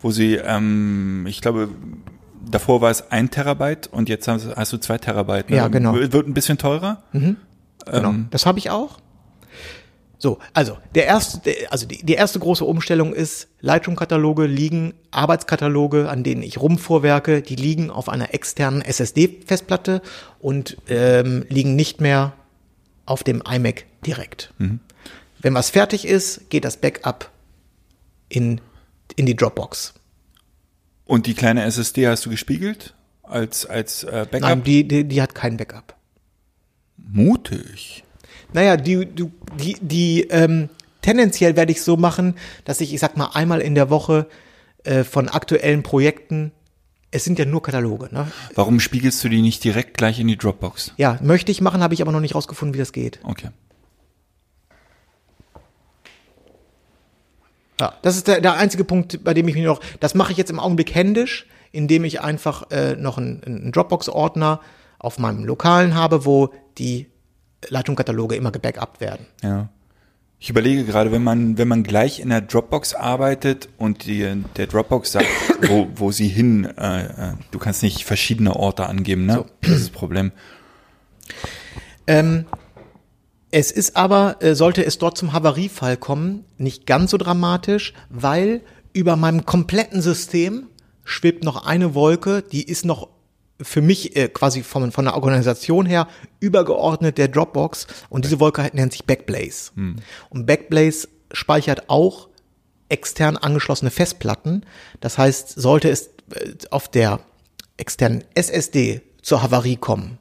wo sie, ähm, ich glaube, davor war es ein Terabyte und jetzt hast, hast du zwei Terabyte. Ne? Ja, genau. Wird ein bisschen teurer. Genau. Ähm, Das habe ich auch. So, also der erste, also die, die erste große Umstellung ist, Lightroom-Kataloge liegen, Arbeitskataloge, an denen ich rumvorwerke, die liegen auf einer externen SSD-Festplatte und ähm, liegen nicht mehr auf dem iMac direkt. Wenn was fertig ist, geht das Backup in, in die Dropbox. Und die kleine SSD hast du gespiegelt als, als äh, Backup? Nein, die, die, die hat kein Backup. Mutig. Naja, die, du, die, die, ähm, tendenziell werde ich so machen, dass ich, ich sag mal, einmal in der Woche äh, von aktuellen Projekten, es sind ja nur Kataloge, ne? Warum spiegelst du die nicht direkt gleich in die Dropbox? Ja, möchte ich machen, habe ich aber noch nicht rausgefunden, wie das geht. Okay. Ja, das ist der, der einzige Punkt, bei dem ich mich noch, das mache ich jetzt im Augenblick händisch, indem ich einfach äh, noch einen, einen Dropbox-Ordner auf meinem Lokalen habe, wo die Lightroom-Kataloge immer gebackupt werden. Ja. Ich überlege gerade, wenn man, wenn man gleich in der Dropbox arbeitet und die, der Dropbox sagt, <coughs> wo, wo sie hin, äh, äh, du kannst nicht verschiedene Orte angeben, ne? Das ist das Problem. Ähm, es ist aber, äh, sollte es dort zum Havariefall kommen, nicht ganz so dramatisch, weil über meinem kompletten System schwebt noch eine Wolke, die ist noch für mich äh, quasi von, von der Organisation her übergeordnet der Dropbox und diese Wolke nennt sich Backblaze. Und Backblaze speichert auch extern angeschlossene Festplatten. Das heißt, sollte es äh, auf der externen SSD zur Havarie kommen,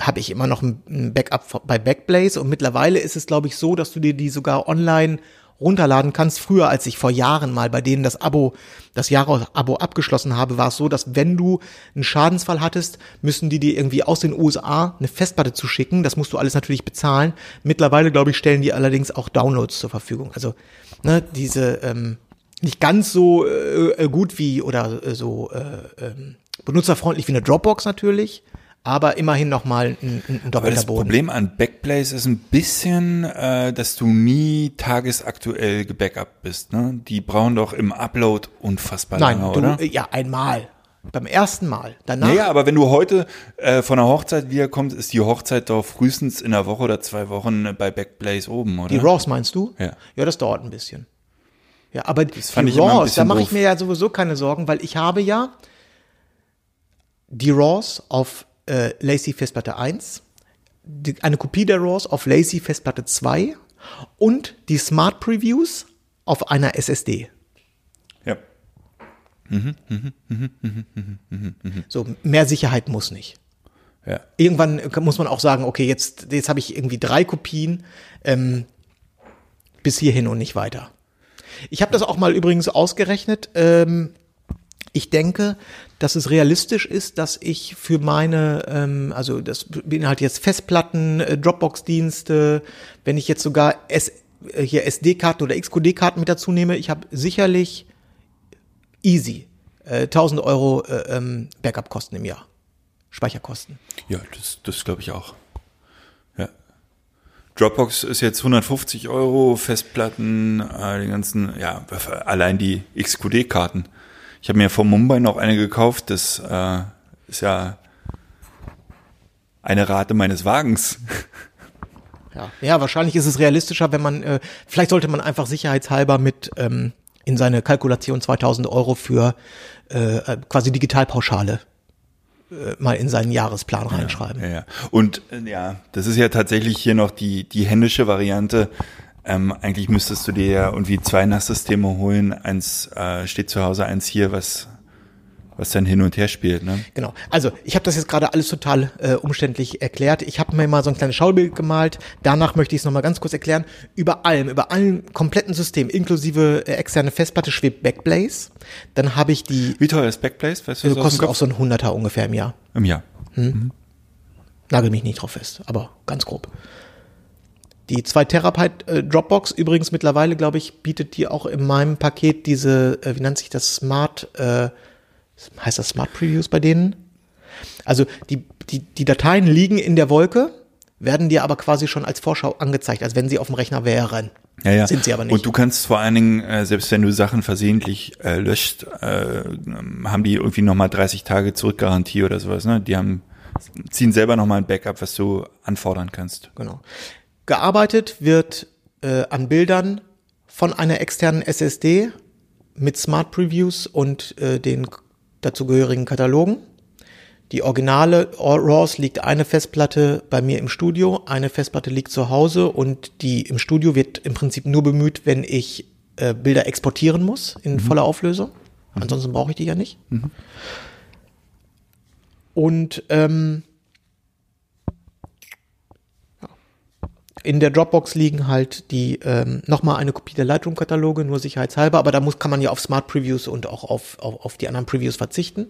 habe ich immer noch ein Backup bei Backblaze und mittlerweile ist es, glaube ich, so, dass du dir die sogar online runterladen kannst. Früher, als ich vor Jahren mal bei denen das Abo, das Jahresabo abgeschlossen habe, war es so, dass wenn du einen Schadensfall hattest, müssen die dir irgendwie aus den USA eine Festplatte zu schicken. Das musst du alles natürlich bezahlen. Mittlerweile, glaube ich, stellen die allerdings auch Downloads zur Verfügung. Also ne, diese ähm, nicht ganz so äh, äh, gut wie oder äh, so äh, ähm, benutzerfreundlich wie eine Dropbox natürlich, aber immerhin noch mal ein, ein, Aber doppelter das Boden. Problem an Backblaze ist ein bisschen, äh, dass du nie tagesaktuell gebackupt bist. Ne? Die brauchen doch im Upload unfassbar Nein, lange, du, oder? äh, ja, einmal. Beim ersten Mal. Danach, Naja, aber wenn du heute äh, von der Hochzeit wiederkommst, ist die Hochzeit doch frühestens in einer Woche oder zwei Wochen äh, bei Backblaze oben, oder? die RAWs meinst du? Ja. Ja, das dauert ein bisschen. Ja, aber fand die immer ein RAWs, da mache ich mir ja sowieso keine Sorgen, weil ich habe ja die RAWs auf äh, Lazy Festplatte 1, die, eine Kopie der RAWs auf Lazy Festplatte 2 und die Smart Previews auf einer SSD. Ja. So, mehr Sicherheit muss nicht. ja. Irgendwann muss man auch sagen, okay, jetzt, jetzt habe ich irgendwie drei Kopien ähm, bis hierhin und nicht weiter. Ich habe das auch mal übrigens ausgerechnet. Ähm, ich denke, dass es realistisch ist, dass ich für meine, ähm, also das beinhaltet jetzt Festplatten, äh, Dropbox-Dienste, wenn ich jetzt sogar S, äh, hier SD-Karten oder XQD-Karten mit dazu nehme, ich habe sicherlich easy äh, 1000 Euro äh, ähm, Backup-Kosten im Jahr, Speicherkosten. Ja, das, das glaube ich auch. Dropbox ist jetzt 150 Euro, Festplatten, äh, die ganzen, ja, allein die XQD-Karten. Ich habe mir von Mumbai noch eine gekauft, das äh, ist ja eine Rate meines Wagens. <laughs> Ja. ja, wahrscheinlich ist es realistischer, wenn man, äh, vielleicht sollte man einfach sicherheitshalber mit ähm, in seine Kalkulation 2000 Euro für äh, äh, quasi Digitalpauschale äh, mal in seinen Jahresplan reinschreiben. Ja, ja. Und äh, ja, das ist ja tatsächlich hier noch die, die händische Variante. Ähm, eigentlich müsstest du dir ja irgendwie zwei NAS-Systeme holen. Eins äh, steht zu Hause, eins hier, was, was dann hin und her spielt. Ne? Genau. Also ich habe das jetzt gerade alles total äh, umständlich erklärt. Ich habe mir mal so ein kleines Schaubild gemalt. Danach möchte ich es nochmal ganz kurz erklären. Über allem, über allen kompletten System, inklusive äh, externe Festplatte, schwebt Backblaze. Dann habe ich die, Wie teuer ist Backblaze? Weißt du, also kostet auch so ein Hunderter ungefähr im Jahr. Im Jahr. Nagel mich nicht drauf fest, aber ganz grob. Die 2 Terabyte äh, Dropbox übrigens mittlerweile, glaube ich, bietet die auch in meinem Paket diese, äh, wie nennt sich das, Smart, äh, heißt das Smart Previews bei denen? Also die, die, die Dateien liegen in der Wolke. werden dir aber quasi schon als Vorschau angezeigt, als wenn sie auf dem Rechner wären. Ja, ja. Sind sie aber nicht. Und du kannst vor allen Dingen, äh, selbst wenn du Sachen versehentlich äh, löscht, äh, haben die irgendwie nochmal 30 Tage Zurückgarantie oder sowas. Ne? Die haben ziehen selber nochmal ein Backup, was du anfordern kannst. Genau. Gearbeitet wird äh, an Bildern von einer externen SSD mit Smart Previews und äh, den dazugehörigen Katalogen. Die originale RAWs liegt eine Festplatte bei mir im Studio, eine Festplatte liegt zu Hause und die im Studio wird im Prinzip nur bemüht, wenn ich äh, Bilder exportieren muss in voller Auflösung. Ansonsten brauche ich die ja nicht. Und ähm, in der Dropbox liegen halt die ähm, nochmal eine Kopie der Lightroom-Kataloge, nur sicherheitshalber, aber da muss, kann man ja auf Smart Previews und auch auf, auf, auf die anderen Previews verzichten.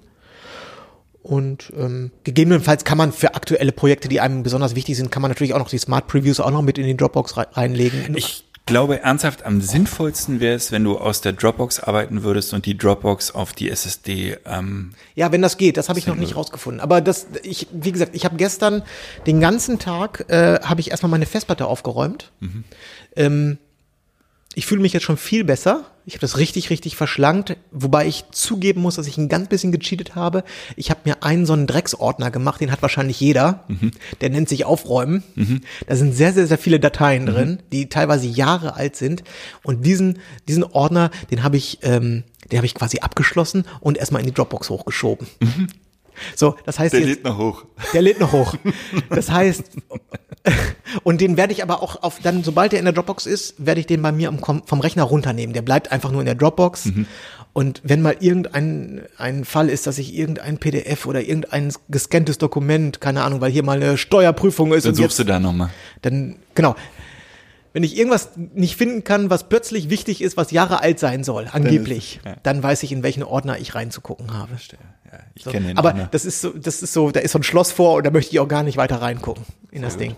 Und ähm, gegebenenfalls kann man für aktuelle Projekte, die einem besonders wichtig sind, kann man natürlich auch noch die Smart Previews auch noch mit in die Dropbox rei- reinlegen. Ich glaube ernsthaft, am sinnvollsten wäre es, wenn du aus der Dropbox arbeiten würdest und die Dropbox auf die SSD. Ähm, Ja, wenn das geht, das habe ich noch nicht rausgefunden. Aber das, ich, wie gesagt, ich habe gestern den ganzen Tag äh, habe ich erstmal meine Festplatte aufgeräumt. Ähm, ich fühle mich jetzt schon viel besser. Ich habe das richtig, richtig verschlankt, wobei ich zugeben muss, dass ich ein ganz bisschen gecheatet habe. Ich habe mir einen so einen Drecksordner gemacht, den hat wahrscheinlich jeder. Der nennt sich Aufräumen. Da sind sehr, sehr, sehr viele Dateien drin, die teilweise Jahre alt sind. Und diesen, diesen Ordner, den habe ich, ähm, den habe ich quasi abgeschlossen und erstmal in die Dropbox hochgeschoben. So, das heißt jetzt, noch hoch. der lädt noch hoch. Das heißt, <laughs> und den werde ich aber auch auf, dann, sobald der in der Dropbox ist, werde ich den bei mir am, vom Rechner runternehmen. Der bleibt einfach nur in der Dropbox. Und wenn mal irgendein ein Fall ist, dass ich irgendein PDF oder irgendein gescanntes Dokument, keine Ahnung, weil hier mal eine Steuerprüfung ist Dann suchst jetzt, du da nochmal. dann, genau. Wenn ich irgendwas nicht finden kann, was plötzlich wichtig ist, was Jahre alt sein soll, angeblich, ja. dann weiß ich, in welchen Ordner ich reinzugucken habe. Ja, ich So. kenne den Aber das ist so, das ist so, da ist so ein Schloss vor und da möchte ich auch gar nicht weiter reingucken in das Ding.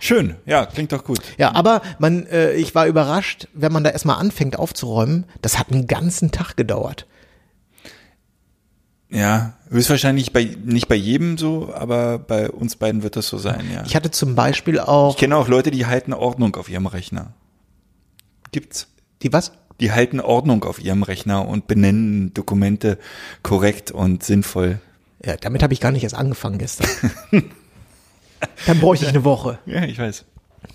Schön, ja, klingt doch gut. Ja, aber man, äh, ich war überrascht, wenn man da erstmal anfängt aufzuräumen, das hat einen ganzen Tag gedauert. Ja, höchstwahrscheinlich bei nicht bei jedem so, aber bei uns beiden wird das so sein, ja. Ich hatte zum Beispiel auch Ich kenne auch Leute, die halten Ordnung auf ihrem Rechner. Gibt's. die was? Die halten Ordnung auf ihrem Rechner und benennen Dokumente korrekt und sinnvoll. Ja, damit habe ich gar nicht erst angefangen gestern. <laughs> Dann bräuchte ich eine Woche. Ja, ich weiß.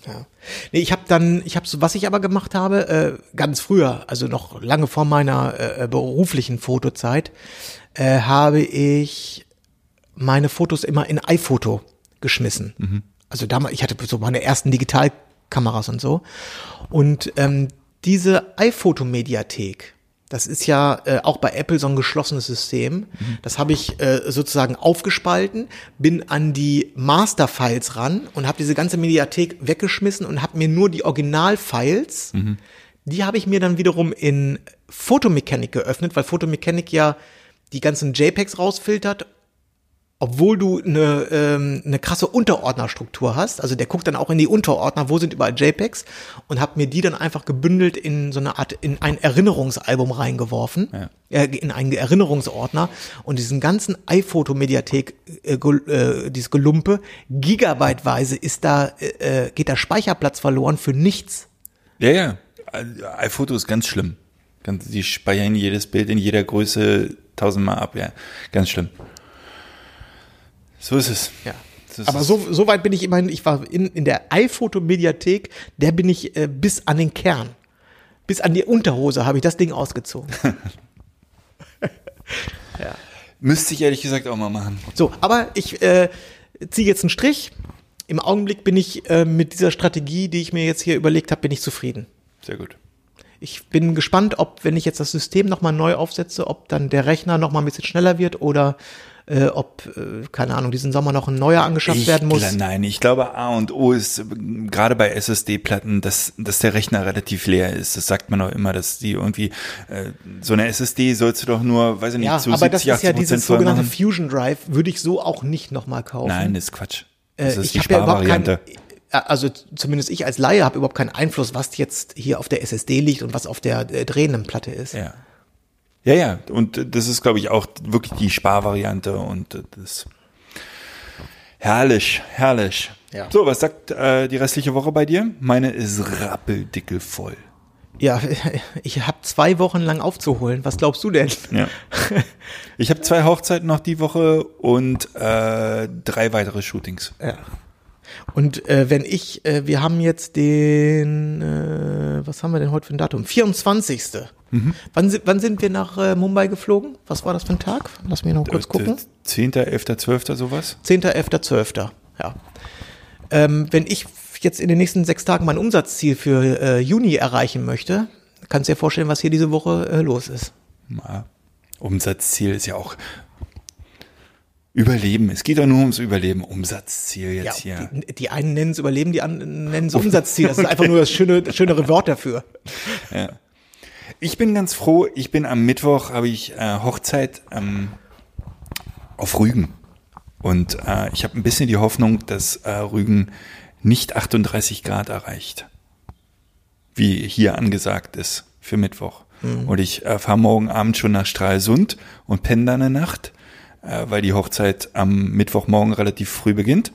Ja. Nee, ich habe dann, ich habe so, was ich aber gemacht habe, äh, ganz früher, also noch lange vor meiner äh, beruflichen Fotozeit, äh, habe ich meine Fotos immer in iPhoto geschmissen. Also damals, ich hatte so meine ersten Digitalkameras und so. Und ähm, diese iPhoto-Mediathek, das ist ja äh, auch bei Apple so ein geschlossenes System. Das habe ich äh, sozusagen aufgespalten, bin an die Master-Files ran und habe diese ganze Mediathek weggeschmissen und habe mir nur die Original-Files, die habe ich mir dann wiederum in Photomechanic geöffnet, weil Photomechanic ja die ganzen JPEGs rausfiltert obwohl du eine, ähm, eine krasse Unterordnerstruktur hast, also der guckt dann auch in die Unterordner, wo sind überall JPEGs und hab mir die dann einfach gebündelt in so eine Art, in ein Erinnerungsalbum reingeworfen, Ja. äh, in einen Erinnerungsordner und diesen ganzen iPhoto-Mediathek, äh, gel- äh, dieses Gelumpe, gigabyteweise ist da, äh, äh, geht da Speicherplatz verloren für nichts. Ja, ja. iPhoto ist ganz schlimm. Die speichern jedes Bild in jeder Größe tausendmal ab, ja. Ganz schlimm. So ist es. Ja. Das Aber so, so weit bin ich immerhin, ich war in, in der iPhoto-Mediathek, der bin ich äh, bis an den Kern. Bis an die Unterhose habe ich das Ding ausgezogen. <laughs> Müsste ich ehrlich gesagt auch mal machen. So, aber ich äh, ziehe jetzt einen Strich. Im Augenblick bin ich äh, mit dieser Strategie, die ich mir jetzt hier überlegt habe, bin ich zufrieden. Sehr gut. Ich bin gespannt, ob, wenn ich jetzt das System nochmal neu aufsetze, ob dann der Rechner nochmal ein bisschen schneller wird oder äh, ob, äh, keine Ahnung, diesen Sommer noch ein neuer angeschafft Ich werden muss. Nein, ich glaube A und O ist äh, gerade bei SSD-Platten, dass, dass der Rechner relativ leer ist. Das sagt man auch immer, dass die irgendwie äh, so eine SSD sollst du doch nur, weiß ich nicht, Ja, zu aber das 70, ist ja 80 dieses sogenannte machen. Fusion Drive, würde ich so auch nicht nochmal kaufen. Nein, das ist Quatsch. Das Äh, ist ich die habe ja überhaupt keinen, Sparvariante. also zumindest ich als Laie habe überhaupt keinen Einfluss, was jetzt hier auf der SSD liegt und was auf der äh, drehenden Platte ist. Ja. Ja, ja, und das ist, glaube ich, auch wirklich die Sparvariante und das. Herrlich, herrlich. Ja. So, was sagt äh, die restliche Woche bei dir? Meine ist rappeldicke voll. Ja, <laughs> ich habe zwei Wochen lang aufzuholen. Was glaubst du denn? Ja. <laughs> Ich habe zwei Hochzeiten noch die Woche und äh, drei weitere Shootings. Ja. Und äh, wenn ich, äh, wir haben jetzt den, äh, was haben wir denn heute für ein Datum? 24. Wann, si- wann sind wir nach äh, Mumbai geflogen? Was war das für ein Tag? Lass mich noch kurz gucken. 10., 11., 12. sowas? 10., 11., 12. Ja. Ähm, wenn ich jetzt in den nächsten sechs Tagen mein Umsatzziel für äh, Juni erreichen möchte, kannst du dir vorstellen, was hier diese Woche äh, los ist. Ja. Umsatzziel ist ja auch Überleben. Es geht doch nur ums Überleben. Umsatzziel Ja, jetzt hier. die, die einen nennen es Überleben, die anderen nennen es <laughs> Umsatzziel. Das ist einfach nur das schöne, das schönere Wort dafür. Ich bin ganz froh, ich bin am Mittwoch, habe ich äh, Hochzeit ähm, auf Rügen. Und äh, ich habe ein bisschen die Hoffnung, dass äh, Rügen nicht 38 Grad erreicht. Wie hier angesagt ist für Mittwoch. Und ich äh, fahre morgen Abend schon nach Stralsund und penne da eine Nacht, äh, weil die Hochzeit am Mittwochmorgen relativ früh beginnt.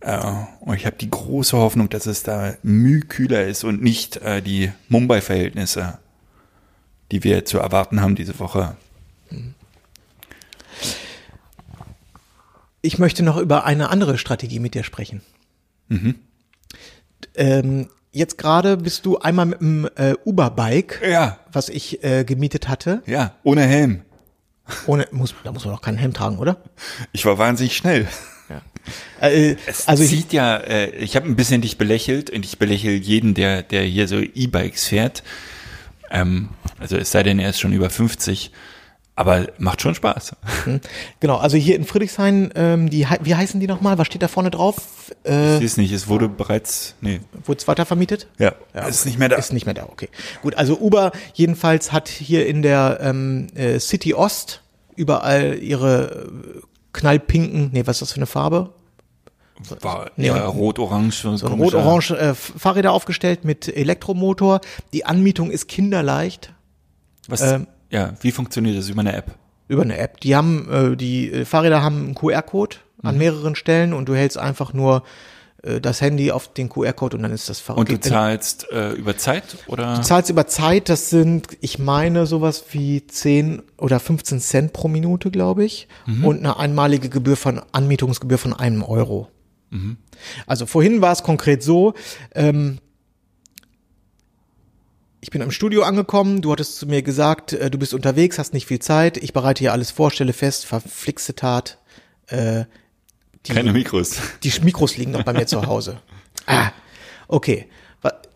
Äh, und ich habe die große Hoffnung, dass es da mühkühler ist und nicht äh, die Mumbai-Verhältnisse, die wir zu erwarten haben diese Woche. Ich möchte noch über eine andere Strategie mit dir sprechen. Ähm, jetzt gerade bist du einmal mit dem äh, Uber-Bike, Ja, was ich äh, gemietet hatte. ja, ohne Helm. Ohne, muss, da muss man doch keinen Helm tragen, oder? Ich war wahnsinnig schnell. Äh, Es also ich, sieht ja, äh, ich habe ein bisschen dich belächelt und ich belächle jeden, der, der hier so E-Bikes fährt. Ähm, also es sei denn, er ist schon über 50. Aber macht schon Spaß. genau, also hier in Friedrichshain, ähm, die, wie heißen die nochmal? Was steht da vorne drauf? Äh, Ich es nicht, es wurde bereits, nee, wurde es weitervermietet? ja, es ist nicht mehr da. Ist nicht mehr da, okay. Gut, also Uber jedenfalls hat hier in der ähm, äh, City Ost überall ihre äh, knallpinken, nee, was ist das für eine Farbe? War Nee, ja, rot-orange. So ein rot-orange äh, Fahrräder aufgestellt mit Elektromotor. Die Anmietung ist kinderleicht Was, ähm, ja, wie funktioniert das über eine App? über eine App. Die haben, äh, die äh, Fahrräder haben einen QR-Code an Mhm. mehreren Stellen und du hältst einfach nur das Handy auf den QR-Code und dann ist das Fahrrad. Und du zahlst äh, über Zeit oder? Du zahlst über Zeit, das sind, ich meine, sowas wie 10 oder 15 Cent pro Minute, glaube ich. Und eine einmalige Gebühr von, Anmietungsgebühr von einem Euro. Also vorhin war es konkret so, ähm, ich bin im Studio angekommen, du hattest zu mir gesagt, äh, du bist unterwegs, hast nicht viel Zeit, ich bereite hier alles vor, stelle fest, verflixte Tat, äh, die, Keine Mikros. die Mikros liegen noch bei mir zu Hause. Ah, okay.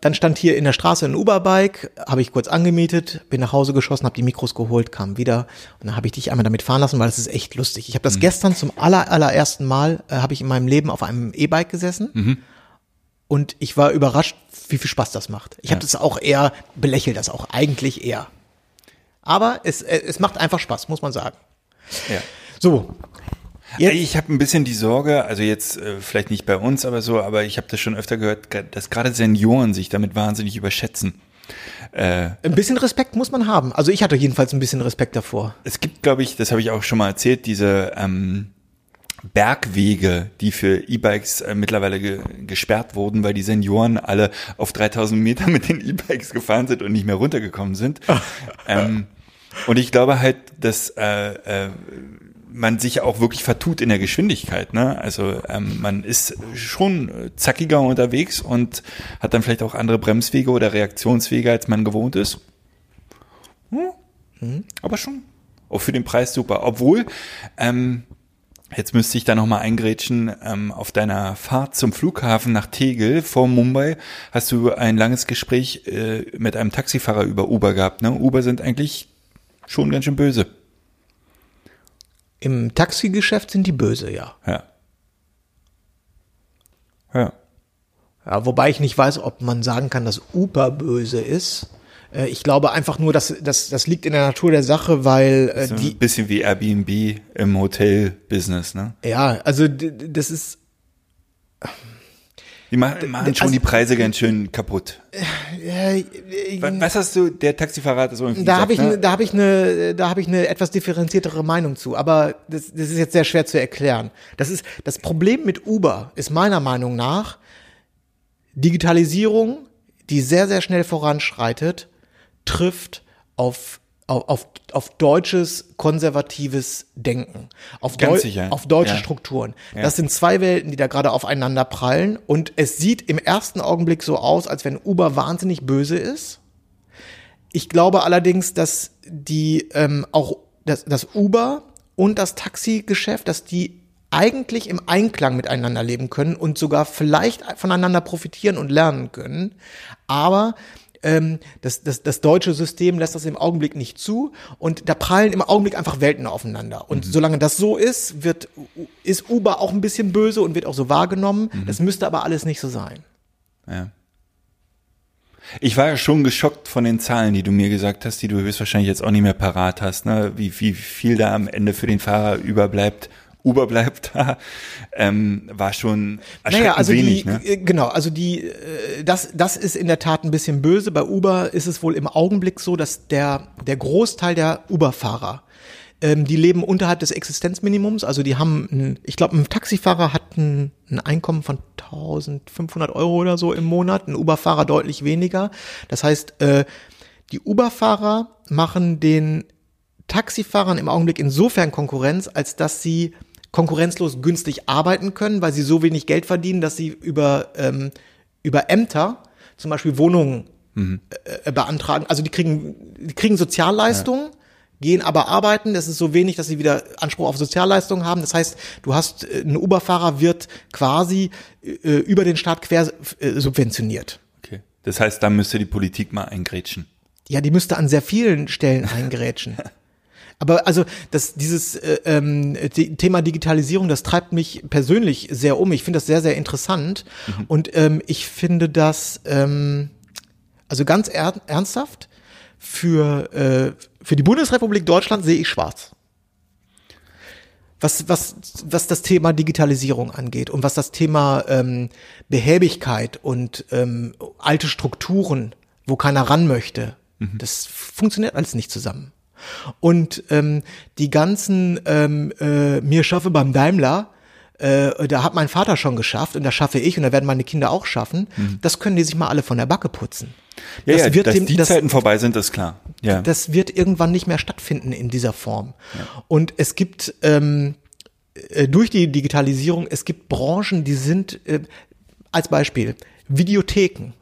Dann stand hier in der Straße ein Uber-Bike, habe ich kurz angemietet, bin nach Hause geschossen, habe die Mikros geholt, kam wieder und dann habe ich dich einmal damit fahren lassen, weil das ist echt lustig. Ich habe das gestern zum aller, allerersten Mal, äh, habe ich in meinem Leben auf einem E-Bike gesessen und ich war überrascht, wie viel Spaß das macht. Ich habe das auch eher, belächelt das auch eigentlich eher. Aber es, äh, es macht einfach Spaß, muss man sagen. Ja. So. Jetzt, Ich habe ein bisschen die Sorge, also jetzt äh, vielleicht nicht bei uns, aber so, aber ich habe das schon öfter gehört, ge- dass gerade Senioren sich damit wahnsinnig überschätzen. ein bisschen Respekt muss man haben. Also ich hatte jedenfalls ein bisschen Respekt davor. Es gibt, glaube ich, das habe ich auch schon mal erzählt, diese ähm, Bergwege, die für E-Bikes äh, mittlerweile ge gesperrt wurden, weil die Senioren alle auf 3000 Meter mit den E-Bikes gefahren sind und nicht mehr runtergekommen sind. <laughs> ähm, und ich glaube halt, dass äh, äh, man sich auch wirklich vertut in der Geschwindigkeit. Ne? Also ähm, man ist schon zackiger unterwegs und hat dann vielleicht auch andere Bremswege oder Reaktionswege, als man gewohnt ist. Hm? Aber schon. Auch für den Preis super. Obwohl, ähm, jetzt müsste ich da nochmal eingrätschen, ähm, auf deiner Fahrt zum Flughafen nach Tegel vor Mumbai hast du ein langes Gespräch äh, mit einem Taxifahrer über Uber gehabt. Ne? Uber sind eigentlich schon ganz schön böse. Im Taxigeschäft sind die böse, ja. Ja. Ja. ja. Wobei ich nicht weiß, ob man sagen kann, dass Uber böse ist. Äh, Ich glaube einfach nur, dass das, das liegt in der Natur der Sache, weil äh, So die, ein bisschen wie Airbnb im Hotel-Business, ne? ja, also das ist, Die machen, machen schon also- die Preise ganz schön kaputt. Äh, Was, was hast du, der Taxifahrer hat das irgendwie Da habe ich, ne? ne? da habe ich eine, da habe ich eine etwas differenziertere Meinung zu. Aber das, das ist jetzt sehr schwer zu erklären. Das ist das Problem mit Uber ist meiner Meinung nach Digitalisierung, die sehr sehr schnell voranschreitet, trifft auf auf, auf, auf deutsches konservatives Denken, auf, Deu sicher, auf deutsche ja. Strukturen. Das sind zwei Welten, die da gerade aufeinander prallen. Und es sieht im ersten Augenblick so aus, als wenn Uber wahnsinnig böse ist. Ich glaube allerdings, dass die ähm, auch das, das Uber und das Taxigeschäft, dass die eigentlich im Einklang miteinander leben können und sogar vielleicht voneinander profitieren und lernen können. Aber ähm, das, das, das deutsche System lässt das im Augenblick nicht zu und da prallen im Augenblick einfach Welten aufeinander. Und solange das so ist, wird ist Uber auch ein bisschen böse und wird auch so wahrgenommen. Das müsste aber alles nicht so sein. Ja. Ich war ja schon geschockt von den Zahlen, die du mir gesagt hast, die du höchstwahrscheinlich jetzt auch nicht mehr parat hast, ne? wie, wie viel da am Ende für den Fahrer überbleibt, Uber bleibt da, ähm, war schon erschreckend Naja, also wenig. die, ne? äh, genau, also die, äh, das, das ist in der Tat ein bisschen böse. Bei Uber ist es wohl im Augenblick so, dass der, der Großteil der Uber-Fahrer, ähm, die leben unterhalb des Existenzminimums. Also die haben, ein, ich glaube, ein Taxifahrer hat ein, ein Einkommen von 1500 Euro oder so im Monat, ein Uber-Fahrer deutlich weniger. Das heißt, äh, die Uber-Fahrer machen den Taxifahrern im Augenblick insofern Konkurrenz, als dass sie konkurrenzlos günstig arbeiten können, weil sie so wenig Geld verdienen, dass sie über, ähm, über Ämter zum Beispiel Wohnungen äh, beantragen. Also die kriegen, die kriegen Sozialleistungen, gehen aber arbeiten. Das ist so wenig, dass sie wieder Anspruch auf Sozialleistungen haben. Das heißt, du hast, äh, ein Uber-Fahrer wird quasi äh, über den Staat quer äh, subventioniert. Okay. Das heißt, da müsste die Politik mal eingrätschen. Ja, die müsste an sehr vielen Stellen eingrätschen. <laughs> Aber also das, dieses äh, ähm, Thema Digitalisierung, das treibt mich persönlich sehr um. Ich finde das sehr, sehr interessant. Und ähm, ich finde das, ähm, also ganz er ernsthaft, für, äh, für die Bundesrepublik Deutschland sehe ich schwarz. Was, was, was das Thema Digitalisierung angeht und was das Thema ähm, Behäbigkeit und ähm, alte Strukturen, wo keiner ran möchte, das funktioniert alles nicht zusammen. Und ähm, die ganzen ähm, äh, mir schaffe beim Daimler, äh, da hat mein Vater schon geschafft und das schaffe ich und da werden meine Kinder auch schaffen. Das können die sich mal alle von der Backe putzen. Ja, das ja, wird dass dem, die das, Zeiten vorbei sind, ist klar. Ja. das wird irgendwann nicht mehr stattfinden in dieser Form. Und es gibt ähm, äh, durch die Digitalisierung, es gibt Branchen, die sind äh, als Beispiel Videotheken.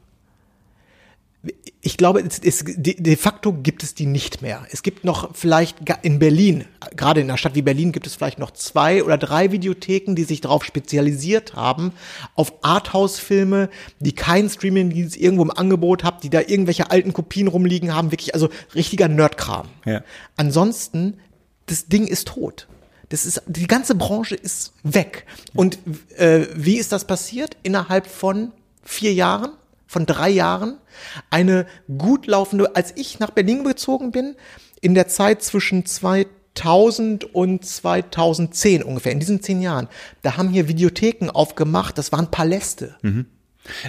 Ich glaube, es, es, de, facto gibt es die nicht mehr. Es gibt noch vielleicht in Berlin, gerade in einer Stadt wie Berlin, gibt es vielleicht noch zwei oder drei Videotheken, die sich darauf spezialisiert haben, auf Arthouse-Filme, die keinen Streaming-Dienst irgendwo im Angebot haben, die da irgendwelche alten Kopien rumliegen haben, wirklich, also richtiger Nerdkram. Ja. Ansonsten, das Ding ist tot. Das ist, die ganze Branche ist weg. Und äh, wie ist das passiert? Innerhalb von vier Jahren, von drei Jahren, eine gut laufende, als ich nach Berlin gezogen bin, in der Zeit zwischen 2000 und 2010 ungefähr, in diesen zehn Jahren, da haben hier Videotheken aufgemacht, das waren Paläste.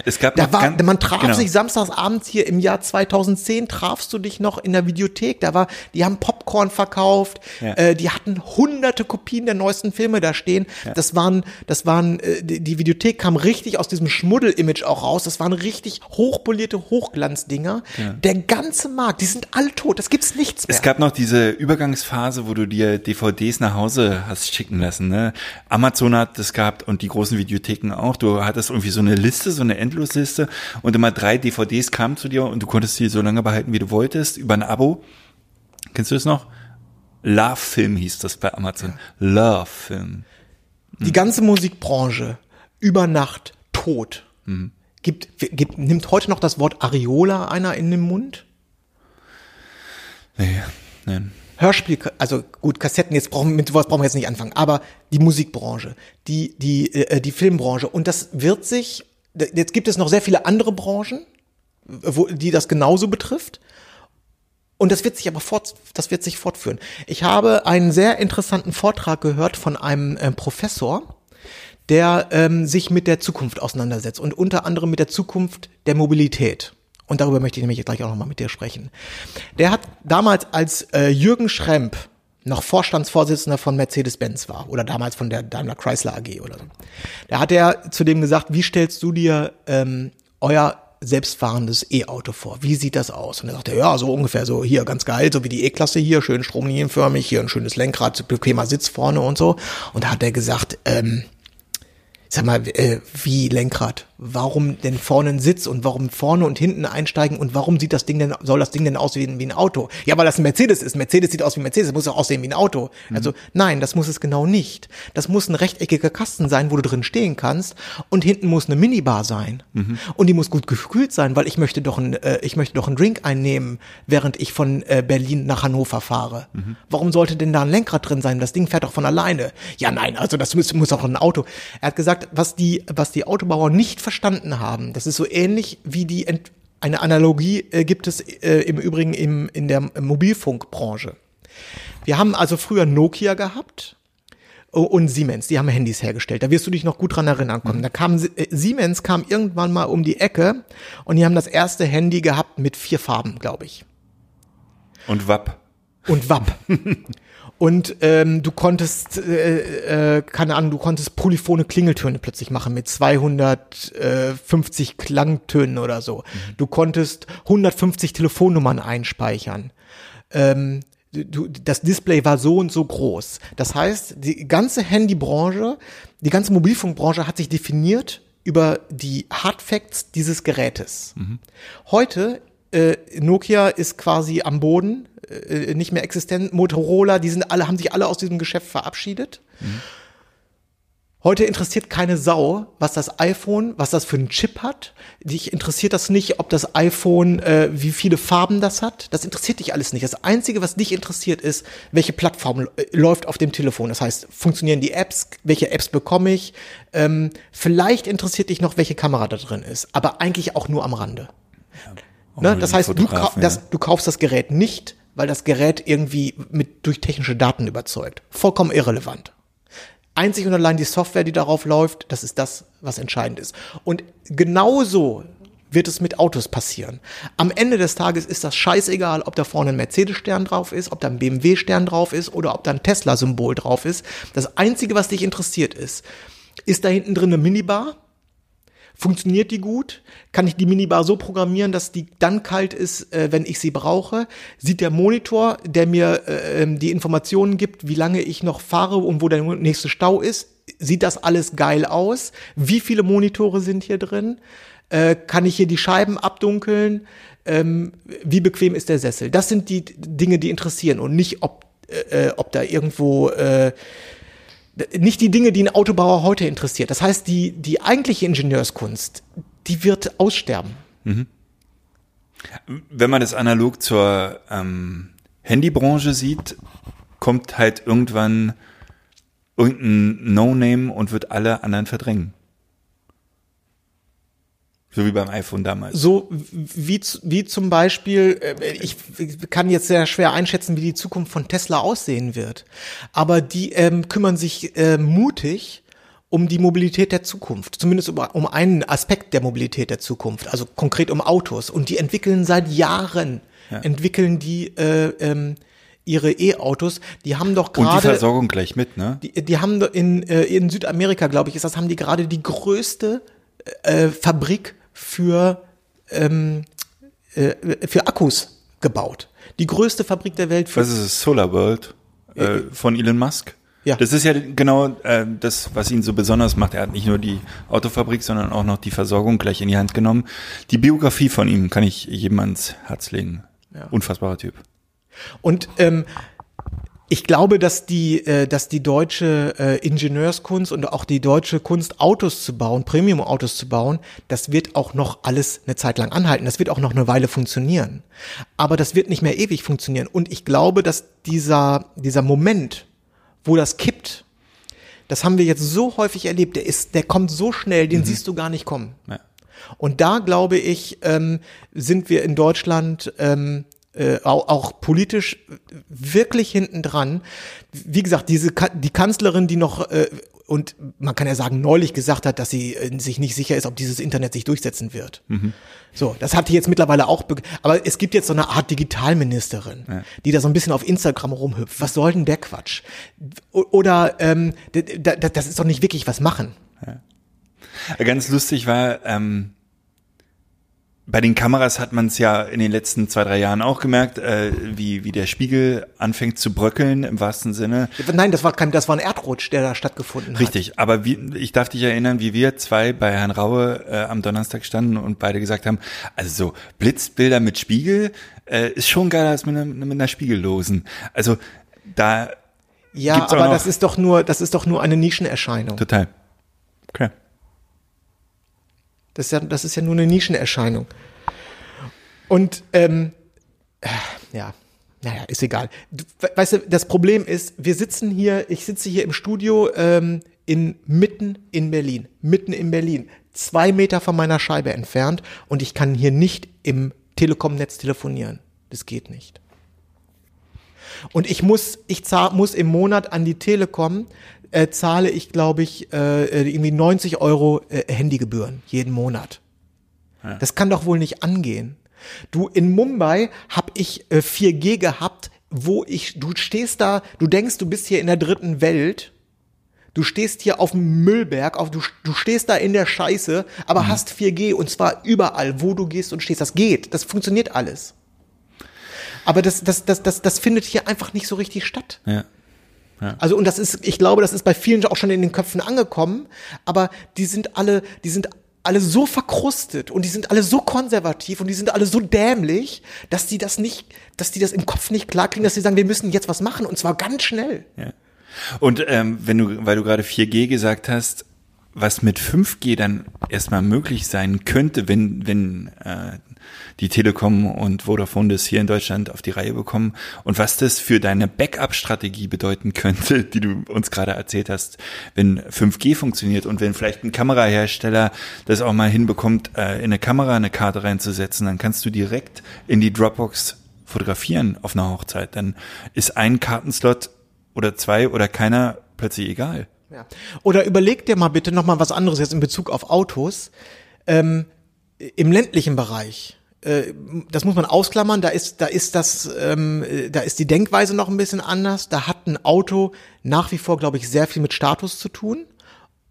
Es gab Da war, ganz- man traf genau. sich samstags abends hier im Jahr 2010, trafst du dich noch in der Videothek. Da war, die haben Popcorn verkauft, Ja. äh, die hatten hunderte Kopien der neuesten Filme da stehen. Das waren, das waren, äh, die, die Videothek kam richtig aus diesem Schmuddel-Image auch raus. Das waren richtig hochpolierte Hochglanzdinger. Der ganze Markt, die sind alle tot. Das gibt's nichts mehr. Es gab noch diese Übergangsphase, wo du dir DVDs nach Hause hast schicken lassen. Ne? Amazon hat das gehabt und die großen Videotheken auch. Du hattest irgendwie so eine Liste, so eine Endlosliste und immer drei DVDs kamen zu dir und du konntest die so lange behalten, wie du wolltest, über ein Abo. Kennst du das noch? Love Film hieß das bei Amazon. Love Film. die ganze Musikbranche über Nacht tot. Gibt, gibt, nimmt heute noch das Wort Areola einer in den Mund? Nee, nein. Hörspiel, also gut, Kassetten, jetzt brauchen, mit sowas brauchen wir jetzt nicht anfangen, aber die Musikbranche, die, die, äh, die Filmbranche und das wird sich, jetzt gibt es noch sehr viele andere Branchen, wo, die das genauso betrifft. Und das wird sich aber fort, das wird sich fortführen. Ich habe einen sehr interessanten Vortrag gehört von einem äh, Professor, der ähm, sich mit der Zukunft auseinandersetzt und unter anderem mit der Zukunft der Mobilität. Und darüber möchte ich nämlich gleich auch nochmal mit dir sprechen. Der hat damals als äh, Jürgen Schremp noch Vorstandsvorsitzender von Mercedes-Benz war oder damals von der Daimler Chrysler AG oder so. Da hat er zu dem gesagt, wie stellst du dir ähm, euer selbstfahrendes E-Auto vor. Wie sieht das aus? Und er sagte, ja, so ungefähr so hier ganz geil, so wie die E-Klasse hier, schön stromlinienförmig, hier ein schönes Lenkrad, bequemer Sitz vorne und so. Und da hat er gesagt, ähm, sag mal, äh, wie Lenkrad? Warum denn vorne ein Sitz und warum vorne und hinten einsteigen und warum sieht das Ding denn, soll das Ding denn aussehen wie ein Auto? Ja, weil das ein Mercedes ist. Mercedes sieht aus wie ein Mercedes, das muss auch aussehen wie ein Auto. Mhm. Also nein, das muss es genau nicht. Das muss ein rechteckiger Kasten sein, wo du drin stehen kannst und hinten muss eine Minibar sein. Mhm. Und die muss gut gekühlt sein, weil ich möchte doch ein, äh, ich möchte doch einen Drink einnehmen, während ich von äh, Berlin nach Hannover fahre. Mhm. Warum sollte denn da ein Lenkrad drin sein? Das Ding fährt doch von alleine. Ja, nein, also das muss, muss auch ein Auto. Er hat gesagt, was die, was die Autobauer nicht verstanden haben. Das ist so ähnlich wie die Ent eine Analogie äh, gibt es äh, im Übrigen im, in der Mobilfunkbranche. Wir haben also früher Nokia gehabt und Siemens, die haben Handys hergestellt. Da wirst du dich noch gut dran erinnern können. Da kam äh, Siemens kam irgendwann mal um die Ecke und die haben das erste Handy gehabt mit vier Farben, glaube ich. Und WAP. Und WAP. <laughs> Und ähm, du konntest, äh, äh, keine Ahnung, du konntest polyphone Klingeltöne plötzlich machen mit 250 Klangtönen oder so. Mhm. Du konntest 150 Telefonnummern einspeichern. Ähm, du, das Display war so und so groß. Das heißt, die ganze Handybranche, die ganze Mobilfunkbranche hat sich definiert über die Hardfacts dieses Gerätes. Mhm. Heute äh, Nokia ist quasi am Boden, äh, nicht mehr existent. Motorola, die sind alle, haben sich alle aus diesem Geschäft verabschiedet. Mhm. Heute interessiert keine Sau, was das iPhone, was das für einen Chip hat. Dich interessiert das nicht, ob das iPhone, äh, wie viele Farben das hat. Das interessiert dich alles nicht. Das Einzige, was dich interessiert, ist, welche Plattform äh, läuft auf dem Telefon. Das heißt, funktionieren die Apps, welche Apps bekomme ich. Ähm, vielleicht interessiert dich noch, welche Kamera da drin ist, aber eigentlich auch nur am Rande. Ja. Ne? Das heißt, du, das, du kaufst das Gerät nicht, weil das Gerät irgendwie mit durch technische Daten überzeugt. Vollkommen irrelevant. Einzig und allein die Software, die darauf läuft, das ist das, was entscheidend ist. Und genauso wird es mit Autos passieren. Am Ende des Tages ist das scheißegal, ob da vorne ein Mercedes-Stern drauf ist, ob da ein BMW-Stern drauf ist oder ob da ein Tesla-Symbol drauf ist. Das Einzige, was dich interessiert ist, ist da hinten drin eine Minibar? Funktioniert die gut? Kann ich die Minibar so programmieren, dass die dann kalt ist, äh, wenn ich sie brauche? Sieht der Monitor, der mir äh, ähm, die Informationen gibt, wie lange ich noch fahre und wo der nächste Stau ist, sieht das alles geil aus? Wie viele Monitore sind hier drin? Äh, kann ich hier die Scheiben abdunkeln? Ähm, wie bequem ist der Sessel? Das sind die Dinge, die interessieren und nicht, ob, äh, äh ob da irgendwo äh, nicht die Dinge, die ein Autobauer heute interessiert. Das heißt, die, die eigentliche Ingenieurskunst, die wird aussterben. Mhm. Wenn man das analog zur ähm, Handybranche sieht, kommt halt irgendwann irgendein No-Name und wird alle anderen verdrängen. So wie beim iPhone damals. So wie, wie zum Beispiel, äh, ich kann jetzt sehr schwer einschätzen, wie die Zukunft von Tesla aussehen wird. Aber die ähm, kümmern sich äh, mutig um die Mobilität der Zukunft, zumindest um, um einen Aspekt der Mobilität der Zukunft, also konkret um Autos. Und die entwickeln seit Jahren, ja. entwickeln die äh, ähm, ihre E-Autos, die haben doch gerade. Und die Versorgung gleich mit, ne? Die, die haben in, äh, in Südamerika, glaube ich, ist das, haben die gerade die größte äh, Fabrik für, ähm, äh, für Akkus gebaut. Die größte Fabrik der Welt. Für Was ist es? Solar World äh, von Elon Musk? Ja. Das ist ja genau äh, das, was ihn so besonders macht. Er hat nicht nur die Autofabrik, sondern auch noch die Versorgung gleich in die Hand genommen. Die Biografie von ihm kann ich jedem ans Herz legen. Ja. Unfassbarer Typ. Und ähm, ich glaube, dass die, äh, dass die deutsche äh, Ingenieurskunst und auch die deutsche Kunst, Autos zu bauen, Premium-Autos zu bauen, das wird auch noch alles eine Zeit lang anhalten. Das wird auch noch eine Weile funktionieren. Aber das wird nicht mehr ewig funktionieren. Und ich glaube, dass dieser, dieser Moment, wo das kippt, das haben wir jetzt so häufig erlebt, der ist, der kommt so schnell, den mhm. siehst du gar nicht kommen. Ja. Und da glaube ich, ähm, sind wir in Deutschland ähm, äh, auch, auch politisch wirklich hinten dran. Wie gesagt, diese die Kanzlerin, die noch äh, und man kann ja sagen, neulich gesagt hat, dass sie äh, sich nicht sicher ist, ob dieses Internet sich durchsetzen wird. So, das hat die jetzt mittlerweile auch, be- aber es gibt jetzt so eine Art Digitalministerin, die da so ein bisschen auf Instagram rumhüpft. Was soll denn der Quatsch? O- Oder ähm, das ist doch nicht wirklich was machen. Ganz lustig war, ähm, bei den Kameras hat man es ja in den letzten zwei, drei Jahren auch gemerkt, äh, wie, wie der Spiegel anfängt zu bröckeln im wahrsten Sinne. Nein, das war kein, das war ein Erdrutsch, der da stattgefunden hat. Richtig, aber wie, ich darf dich erinnern, wie wir zwei bei Herrn Raue äh, am Donnerstag standen und beide gesagt haben, also so Blitzbilder mit Spiegel äh, ist schon geiler als mit einer, mit einer Spiegellosen. Also da Ja, aber das ist doch nur, das ist doch nur eine Nischenerscheinung. total. Okay. Das ist ja, das ist ja nur eine Nischenerscheinung. Und ähm, äh, ja, naja, ist egal. Du, we- weißt du, das Problem ist, wir sitzen hier, ich sitze hier im Studio ähm, in mitten in Berlin, mitten in Berlin, zwei Meter von meiner Scheibe entfernt und ich kann hier nicht im Telekom-Netz telefonieren. Das geht nicht. Und ich muss, ich zahl, muss im Monat an die Telekom äh, zahle ich, glaube ich, äh, irgendwie 90 Euro äh, Handygebühren jeden Monat. Das kann doch wohl nicht angehen. Du, in Mumbai habe ich äh, 4G gehabt, wo ich, du stehst da, du denkst, du bist hier in der dritten Welt. Du stehst hier auf dem Müllberg, auf, du, du stehst da in der Scheiße, aber hast 4G und zwar überall, wo du gehst und stehst. Das geht, das funktioniert alles. Aber das, das, das, das, das findet hier einfach nicht so richtig statt. Ja. Also und das ist, ich glaube, das ist bei vielen auch schon in den Köpfen angekommen, aber die sind alle, die sind alle so verkrustet und die sind alle so konservativ und die sind alle so dämlich, dass die das nicht, dass die das im Kopf nicht klarkriegen, dass sie sagen, wir müssen jetzt was machen und zwar ganz schnell. Ja. Und ähm, wenn du, weil du gerade 4G gesagt hast, was mit 5G dann erstmal möglich sein könnte, wenn, wenn äh, die Telekom und Vodafone das hier in Deutschland auf die Reihe bekommen und was das für deine Backup-Strategie bedeuten könnte, die du uns gerade erzählt hast, wenn 5G funktioniert und wenn vielleicht ein Kamerahersteller das auch mal hinbekommt, äh, in eine Kamera eine Karte reinzusetzen, dann kannst du direkt in die Dropbox fotografieren auf einer Hochzeit. Dann ist ein Kartenslot oder zwei oder keiner plötzlich egal. Ja. Oder überleg dir mal bitte noch mal was anderes jetzt in Bezug auf Autos. Ähm, Im ländlichen Bereich, äh, das muss man ausklammern, da ist, da ist das, ähm, äh, da ist die Denkweise noch ein bisschen anders. Da hat ein Auto nach wie vor, glaube ich, sehr viel mit Status zu tun.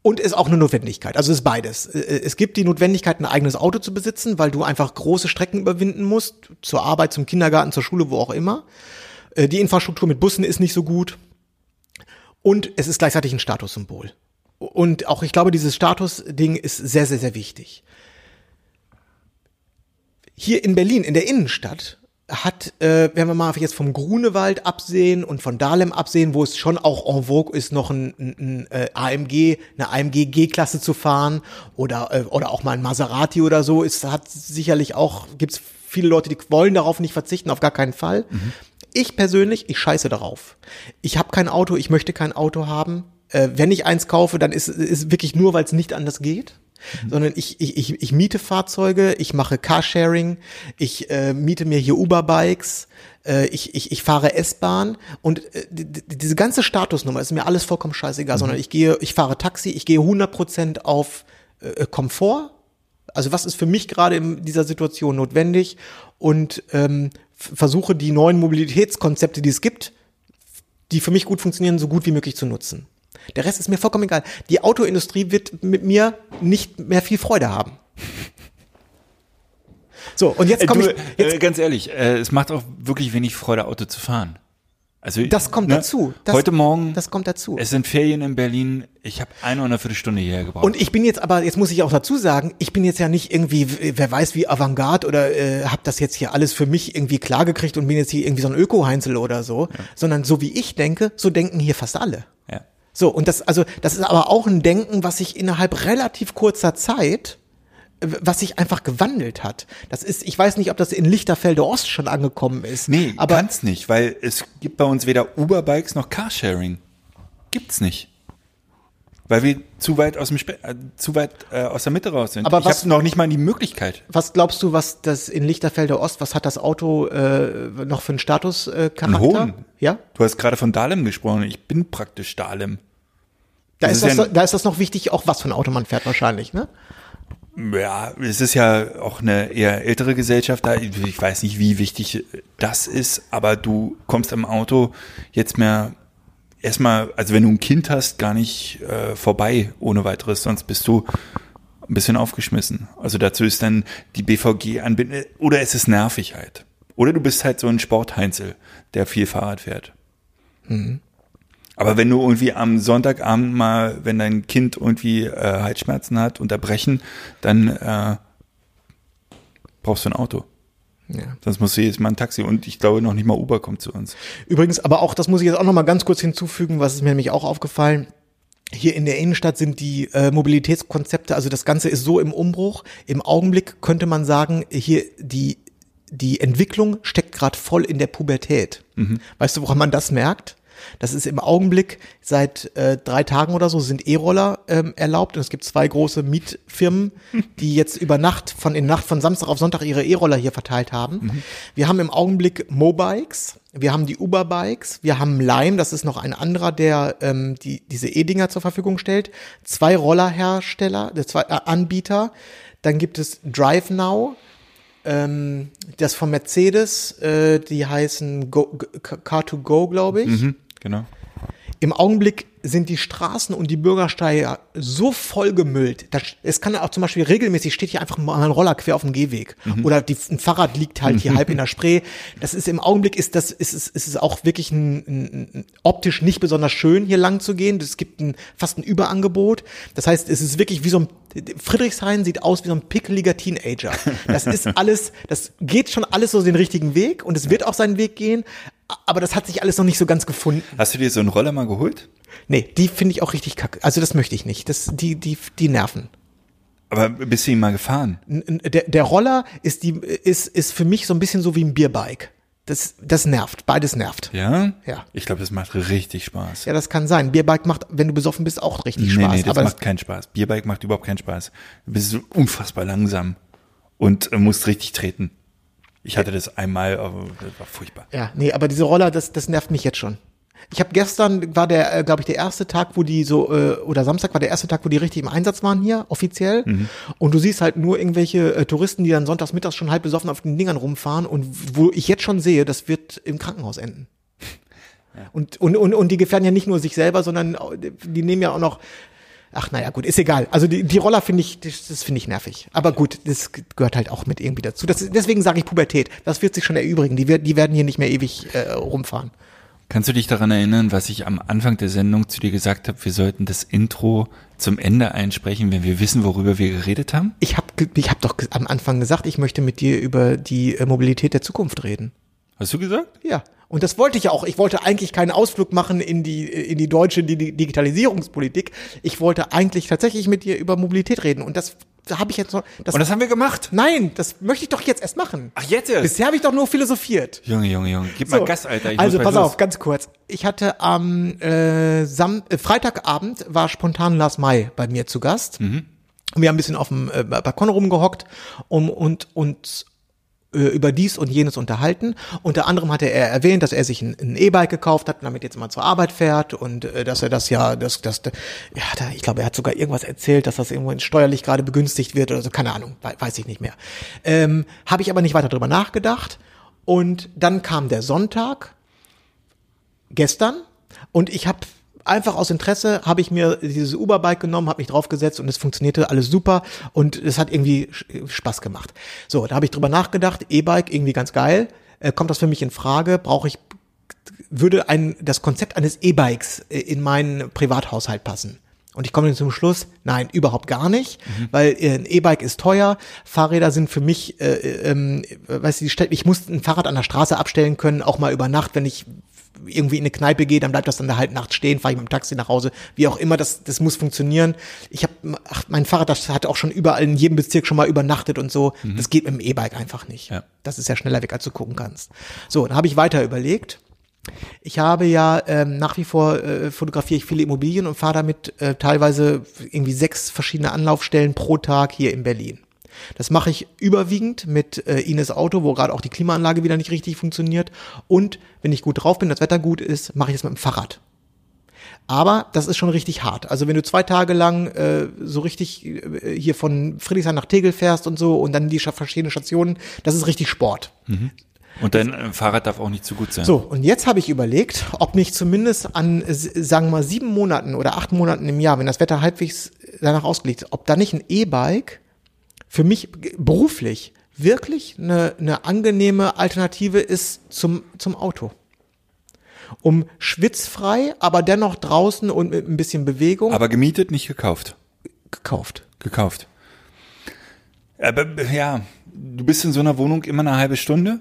Und ist auch eine Notwendigkeit. Also ist beides. Äh, Es gibt die Notwendigkeit, ein eigenes Auto zu besitzen, weil du einfach große Strecken überwinden musst, zur Arbeit, zum Kindergarten, zur Schule, wo auch immer. Äh, Die Infrastruktur mit Bussen ist nicht so gut. Und es ist gleichzeitig ein Statussymbol. Und auch, ich glaube, dieses Statusding ist sehr, sehr, sehr wichtig. Hier in Berlin, in der Innenstadt, hat, äh, wenn wir mal jetzt vom Grunewald absehen und von Dahlem absehen, wo es schon auch en vogue ist, noch ein, ein, ein äh, AMG, eine AMG G-Klasse zu fahren oder, äh, oder auch mal ein Maserati oder so, ist, hat sicherlich auch, gibt's viele Leute, die wollen darauf nicht verzichten, auf gar keinen Fall. Ich persönlich, ich scheiße darauf. Ich habe kein Auto, ich möchte kein Auto haben. Äh, wenn ich eins kaufe, dann ist es wirklich nur, weil es nicht anders geht. Sondern ich, ich, ich, ich miete Fahrzeuge, ich mache Carsharing, ich äh, miete mir hier Uber-Bikes, äh, ich, ich, ich fahre S-Bahn und äh, die- die- diese ganze Statusnummer ist mir alles vollkommen scheißegal, sondern ich gehe, ich fahre Taxi, ich gehe 100% auf äh, Komfort, also was ist für mich gerade in dieser Situation notwendig und ähm, versuche die neuen Mobilitätskonzepte, die es gibt, die für mich gut funktionieren, so gut wie möglich zu nutzen. Der Rest ist mir vollkommen egal. Die Autoindustrie wird mit mir nicht mehr viel Freude haben. So, und jetzt komme ich, jetzt, äh, ganz ehrlich, äh, es macht auch wirklich wenig Freude, Auto zu fahren. Also das kommt ne, dazu. Das, Heute Morgen, Das kommt dazu. es sind Ferien in Berlin. Ich habe eine und eine Viertelstunde hierher gebraucht. Und ich bin jetzt aber, jetzt muss ich auch dazu sagen, ich bin jetzt ja nicht irgendwie, wer weiß wie Avantgarde oder äh, habe das jetzt hier alles für mich irgendwie klargekriegt und bin jetzt hier irgendwie so ein Öko-Heinzel oder so, sondern so wie ich denke, so denken hier fast alle. ja. So, und das, also, das ist aber auch ein Denken, was sich innerhalb relativ kurzer Zeit, was sich einfach gewandelt hat. Das ist, ich weiß nicht, ob das in Lichterfelde Ost schon angekommen ist. Nee, aber kann's nicht, weil es gibt bei uns weder Uber-Bikes noch Carsharing. Gibt's nicht. Weil wir zu weit aus dem Spe äh, zu weit äh, aus der Mitte raus sind. Aber ich habe noch nicht mal die Möglichkeit. was glaubst du, was das in Lichterfelde Ost, was hat das Auto äh, noch für einen Statuscharakter? Äh, Einen hohen. Ja? Du hast gerade von Dahlem gesprochen. Ich bin praktisch Dahlem. Da Das ist, das, ja- da ist das noch wichtig, auch was für ein Auto man fährt wahrscheinlich, ne? Ja, es ist ja auch eine eher ältere Gesellschaft da. Ich weiß nicht, wie wichtig das ist, aber du kommst am Auto jetzt mehr erstmal, also wenn du ein Kind hast, gar nicht äh, vorbei ohne weiteres, sonst bist du ein bisschen aufgeschmissen. Also dazu ist dann die BVG anbinden oder es ist nervig halt. Oder du bist halt so ein Sportheinzel, der viel Fahrrad fährt. Aber wenn du irgendwie am Sonntagabend mal, wenn dein Kind irgendwie äh, Halsschmerzen hat, unterbrechen, dann äh, brauchst du ein Auto. Ja. Sonst musst du jedes Mal ein Taxi und ich glaube noch nicht mal Uber kommt zu uns. Übrigens, aber auch, das muss ich jetzt auch noch mal ganz kurz hinzufügen, was ist mir nämlich auch aufgefallen. Hier in der Innenstadt sind die äh, Mobilitätskonzepte, also das Ganze ist so im Umbruch. Im Augenblick könnte man sagen, hier die, die Entwicklung steckt gerade voll in der Pubertät. Weißt du, woran man das merkt? Das ist im Augenblick seit äh, drei Tagen oder so sind E-Roller ähm, erlaubt und es gibt zwei große Mietfirmen, <laughs> die jetzt über Nacht von in Nacht von Samstag auf Sonntag ihre E-Roller hier verteilt haben. Wir haben im Augenblick Mobikes, wir haben die Uber-Bikes, wir haben Lime, das ist noch ein anderer, der ähm, die diese E-Dinger zur Verfügung stellt. Zwei Rollerhersteller, äh, zwei äh, Anbieter. Dann gibt es Drive Now, ähm, das von Mercedes, äh, die heißen Go, G- Car2Go, glaube ich. Mhm, genau. Im Augenblick sind die Straßen und die Bürgersteige so vollgemüllt. Das, es kann auch zum Beispiel regelmäßig steht hier einfach mal ein Roller quer auf dem Gehweg. Oder die, ein Fahrrad liegt halt hier halb in der <laughs> Spree. Das ist im Augenblick ist das, ist es, ist es auch wirklich ein, ein, ein, optisch nicht besonders schön, hier lang zu gehen. Es gibt ein, fast ein Überangebot. Das heißt, es ist wirklich wie so ein, Friedrichshain sieht aus wie so ein pickeliger Teenager. Das ist <laughs> alles, das geht schon alles so den richtigen Weg und es wird auch seinen Weg gehen. Aber das hat sich alles noch nicht so ganz gefunden. Hast du dir so einen Roller mal geholt? Nee, die finde ich auch richtig kacke. Also das möchte ich nicht. Das, die, die, die nerven. Aber bist du ihn mal gefahren? Der, der Roller ist, die, ist, ist für mich so ein bisschen so wie ein Bierbike. Das, das nervt. Beides nervt. Ja? Ja. Ich glaube, das macht richtig Spaß. Ja, das kann sein. Bierbike macht, wenn du besoffen bist, auch richtig nee, Spaß. nee, das aber macht keinen Spaß. Bierbike macht überhaupt keinen Spaß. Du bist unfassbar langsam und musst richtig treten. Ich hatte das einmal, aber das war furchtbar. Ja, nee, aber diese Roller, das, das nervt mich jetzt schon. Ich habe gestern war der, äh, glaube ich, der erste Tag, wo die so äh, oder Samstag war der erste Tag, wo die richtig im Einsatz waren hier offiziell. Und du siehst halt nur irgendwelche äh, Touristen, die dann sonntags mittags schon halb besoffen auf den Dingern rumfahren und wo ich jetzt schon sehe, das wird im Krankenhaus enden. <laughs> Und, und, und, und die gefährden ja nicht nur sich selber, sondern auch- die nehmen ja auch noch. Ach naja, gut, ist egal. Also die, die Roller finde ich, das, das finde ich nervig. Aber gut, das gehört halt auch mit irgendwie dazu. Das, deswegen sage ich Pubertät. Das wird sich schon erübrigen. Die, die werden hier nicht mehr ewig äh, rumfahren. Kannst du dich daran erinnern, was ich am Anfang der Sendung zu dir gesagt habe? Wir sollten das Intro zum Ende einsprechen, wenn wir wissen, worüber wir geredet haben? Ich habe ich hab doch am Anfang gesagt, ich möchte mit dir über die äh, Mobilität der Zukunft reden. Hast du gesagt? Ja. Und das wollte ich ja auch. Ich wollte eigentlich keinen Ausflug machen in die, in die deutsche Di- Di- Digitalisierungspolitik. Ich wollte eigentlich tatsächlich mit dir über Mobilität reden. Und das habe ich jetzt noch. Das, Und das haben wir gemacht. nein, das möchte ich doch jetzt erst machen. Ach, jetzt erst? Bisher habe ich doch nur philosophiert. Junge, Junge, Junge, gib So, mal Gas, Alter. Ich also pass bald auf, los. ganz kurz. Ich hatte am äh, Sam äh, Freitagabend war spontan Lars May bei mir zu Gast. Mhm. Wir haben ein bisschen auf dem äh, Balkon rumgehockt um, und und über dies und jenes unterhalten. Unter anderem hatte er erwähnt, dass er sich ein E-Bike gekauft hat damit jetzt mal zur Arbeit fährt und äh, dass er das ja, das, das, ja, da, ich glaube, er hat sogar irgendwas erzählt, dass das irgendwo steuerlich gerade begünstigt wird oder so, keine Ahnung, wei- weiß ich nicht mehr. Ähm, Habe ich aber nicht weiter drüber nachgedacht. Und dann kam der Sonntag, gestern, und ich habe einfach aus Interesse habe ich mir dieses Uber-Bike genommen, habe mich draufgesetzt und es funktionierte alles super und es hat irgendwie Spaß gemacht. So, da habe ich drüber nachgedacht, E-Bike irgendwie ganz geil. Äh, kommt das für mich in Frage? Brauche ich würde ein das Konzept eines E-Bikes äh, in meinen Privathaushalt passen? Und ich komme zum Schluss, nein, überhaupt gar nicht, weil äh, ein E-Bike ist teuer, Fahrräder sind für mich, äh, äh, ähm, weißt du, ich muss ein Fahrrad an der Straße abstellen können, auch mal über Nacht, wenn ich irgendwie in eine Kneipe gehe, dann bleibt das dann da halt nachts stehen, fahre ich mit dem Taxi nach Hause, wie auch immer, das, das muss funktionieren. Ich habe, mein Fahrrad, das hat auch schon überall in jedem Bezirk schon mal übernachtet und so. Das geht mit dem E-Bike einfach nicht. Ja. Das ist ja schneller weg, als du gucken kannst. So, dann habe ich weiter überlegt. Ich habe ja ähm, nach wie vor äh, fotografiere ich viele Immobilien und fahre damit äh, teilweise irgendwie sechs verschiedene Anlaufstellen pro Tag hier in Berlin. Das mache ich überwiegend mit äh, Ines Auto, wo gerade auch die Klimaanlage wieder nicht richtig funktioniert. Und wenn ich gut drauf bin, das Wetter gut ist, mache ich das mit dem Fahrrad. Aber das ist schon richtig hart. Also wenn du zwei Tage lang äh, so richtig äh, hier von Friedrichshain nach Tegel fährst und so und dann die verschiedenen Stationen, das ist richtig Sport. Und dein äh, Fahrrad darf auch nicht zu gut sein. So, und jetzt habe ich überlegt, ob nicht zumindest an, sagen wir mal, sieben Monaten oder acht Monaten im Jahr, wenn das Wetter halbwegs danach ausgelegt ist, ob da nicht ein E-Bike für mich beruflich wirklich eine, eine angenehme Alternative ist zum, zum Auto. Um schwitzfrei, aber dennoch draußen und mit ein bisschen Bewegung Aber gemietet, nicht gekauft. gekauft. Gekauft. Aber ja, du bist in so einer Wohnung immer eine halbe Stunde.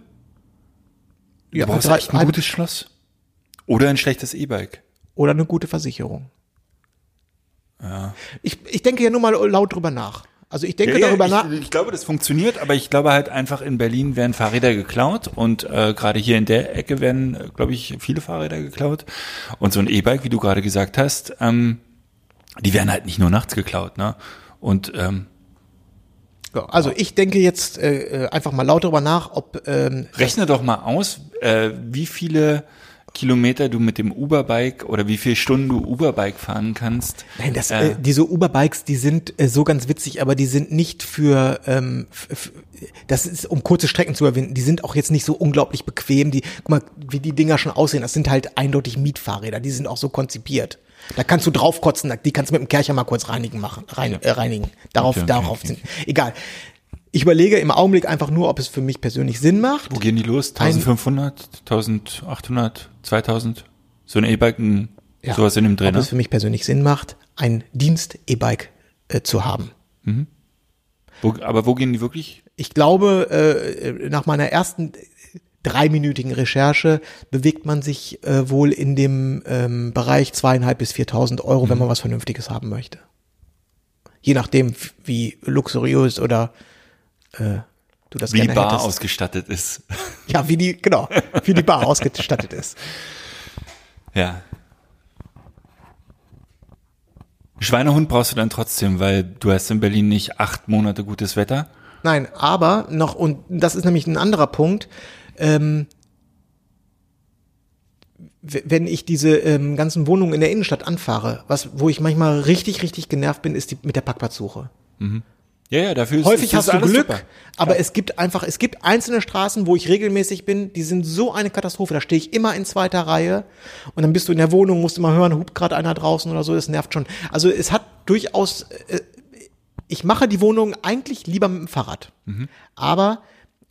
Du Ja, brauchst drei- echt ein gutes Schloss. Oder ein schlechtes E-Bike. Oder eine gute Versicherung. Ich, ich denke ja nur mal laut drüber nach. Also ich denke Ja, ja, darüber ich, nach. Ich glaube, das funktioniert, aber ich glaube halt einfach in Berlin werden Fahrräder geklaut und äh, gerade hier in der Ecke werden, glaube ich, viele Fahrräder geklaut. Und so ein E-Bike, wie du gerade gesagt hast, ähm, die werden halt nicht nur nachts geklaut, ne? Und ähm, Ja, Also ich denke jetzt äh, äh, einfach mal laut darüber nach, ob ähm, rechne doch mal aus, äh, wie viele Kilometer du mit dem Uber-Bike oder wie viele Stunden du Uber-Bike fahren kannst. Nein, das, Äh. äh, diese Uber-Bikes, die sind äh, so ganz witzig, aber die sind nicht für, ähm, das ist, um kurze Strecken zu überwinden, die sind auch jetzt nicht so unglaublich bequem. Die, guck mal, wie die Dinger schon aussehen, das sind halt eindeutig Mietfahrräder, die sind auch so konzipiert. Da kannst du draufkotzen, die kannst du mit dem Kercher mal kurz reinigen machen, rein, äh, reinigen. Darauf, Okay, okay, darauf okay, sind, egal. Ich überlege im Augenblick einfach nur, ob es für mich persönlich Sinn macht. Wo gehen die los? 1500, 1800, 2000? So ein E-Bike, Ja, sowas in dem Dreh, ob ne? es für mich persönlich Sinn macht, ein Dienst-E-Bike äh, zu haben. Wo, aber wo gehen die wirklich? Ich glaube, äh, nach meiner ersten dreiminütigen Recherche bewegt man sich äh, wohl in dem ähm, Bereich zweieinhalb bis 4.000 Euro, Mhm. wenn man was Vernünftiges haben möchte. Je nachdem, wie luxuriös oder äh, du das Wie die Bar hättest. ausgestattet ist. Ja, wie die, genau, wie die Bar <laughs> ausgestattet ist. Ja. Schweinehund brauchst du dann trotzdem, weil du hast in Berlin nicht acht Monate gutes Wetter. Nein, aber noch, und das ist nämlich ein anderer Punkt, ähm, wenn ich diese ähm, ganzen Wohnungen in der Innenstadt anfahre, was, wo ich manchmal richtig, richtig genervt bin, ist die mit der Parkplatzsuche. Ja, ja, dafür ist Häufig hast du Glück, super. aber es gibt einfach, es gibt einzelne Straßen, wo ich regelmäßig bin, die sind so eine Katastrophe. Da stehe ich immer in zweiter Reihe und dann bist du in der Wohnung, musst immer hören, hupt gerade einer draußen oder so, das nervt schon. Also es hat durchaus, äh, ich mache die Wohnung eigentlich lieber mit dem Fahrrad. Mhm. Aber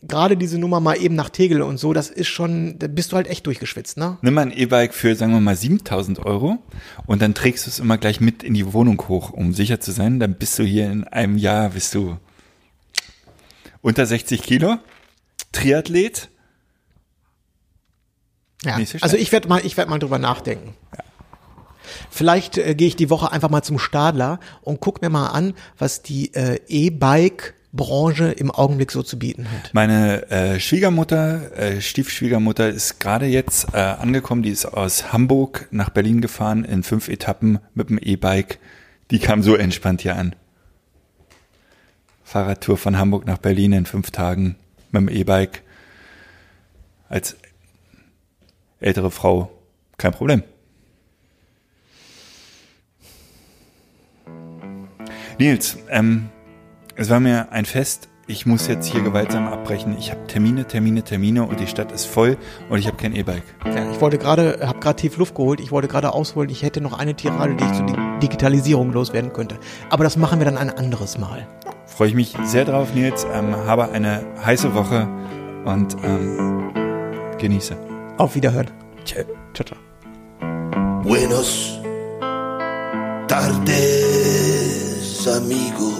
gerade diese Nummer mal eben nach Tegel und so, das ist schon, da bist du halt echt durchgeschwitzt, ne? Nimm mal ein E-Bike für, sagen wir mal, 7000 Euro und dann trägst du es immer gleich mit in die Wohnung hoch, um sicher zu sein. Dann bist du hier in einem Jahr, bist du unter 60 Kilo, Triathlet. Ja. So. Also ich werde mal, ich werde mal drüber nachdenken. Vielleicht äh, gehe ich die Woche einfach mal zum Stadler und guck mir mal an, was die äh, E-Bike-Branche im Augenblick so zu bieten hat. Meine äh, Schwiegermutter, äh, Stiefschwiegermutter ist gerade jetzt äh, angekommen, die ist aus Hamburg nach Berlin gefahren in fünf Etappen mit dem E-Bike. Die kam so entspannt hier an. Fahrradtour von Hamburg nach Berlin in fünf Tagen mit dem E-Bike. Als ältere Frau kein Problem. Nils, ähm, es war mir ein Fest. Ich muss jetzt hier gewaltsam abbrechen. Ich habe Termine, Termine, Termine und die Stadt ist voll und ich habe kein E-Bike. Ja, ich wollte gerade, habe gerade tief Luft geholt. Ich wollte gerade ausholen. Ich hätte noch eine Tirade, die ich zur Di- Digitalisierung loswerden könnte. Aber das machen wir dann ein anderes Mal. Freue ich mich sehr drauf, Nils. Ähm, habe eine heiße Woche und ähm, genieße. Auf Wiederhören. Tschö. Ciao, ciao. Buenos tardes, amigo.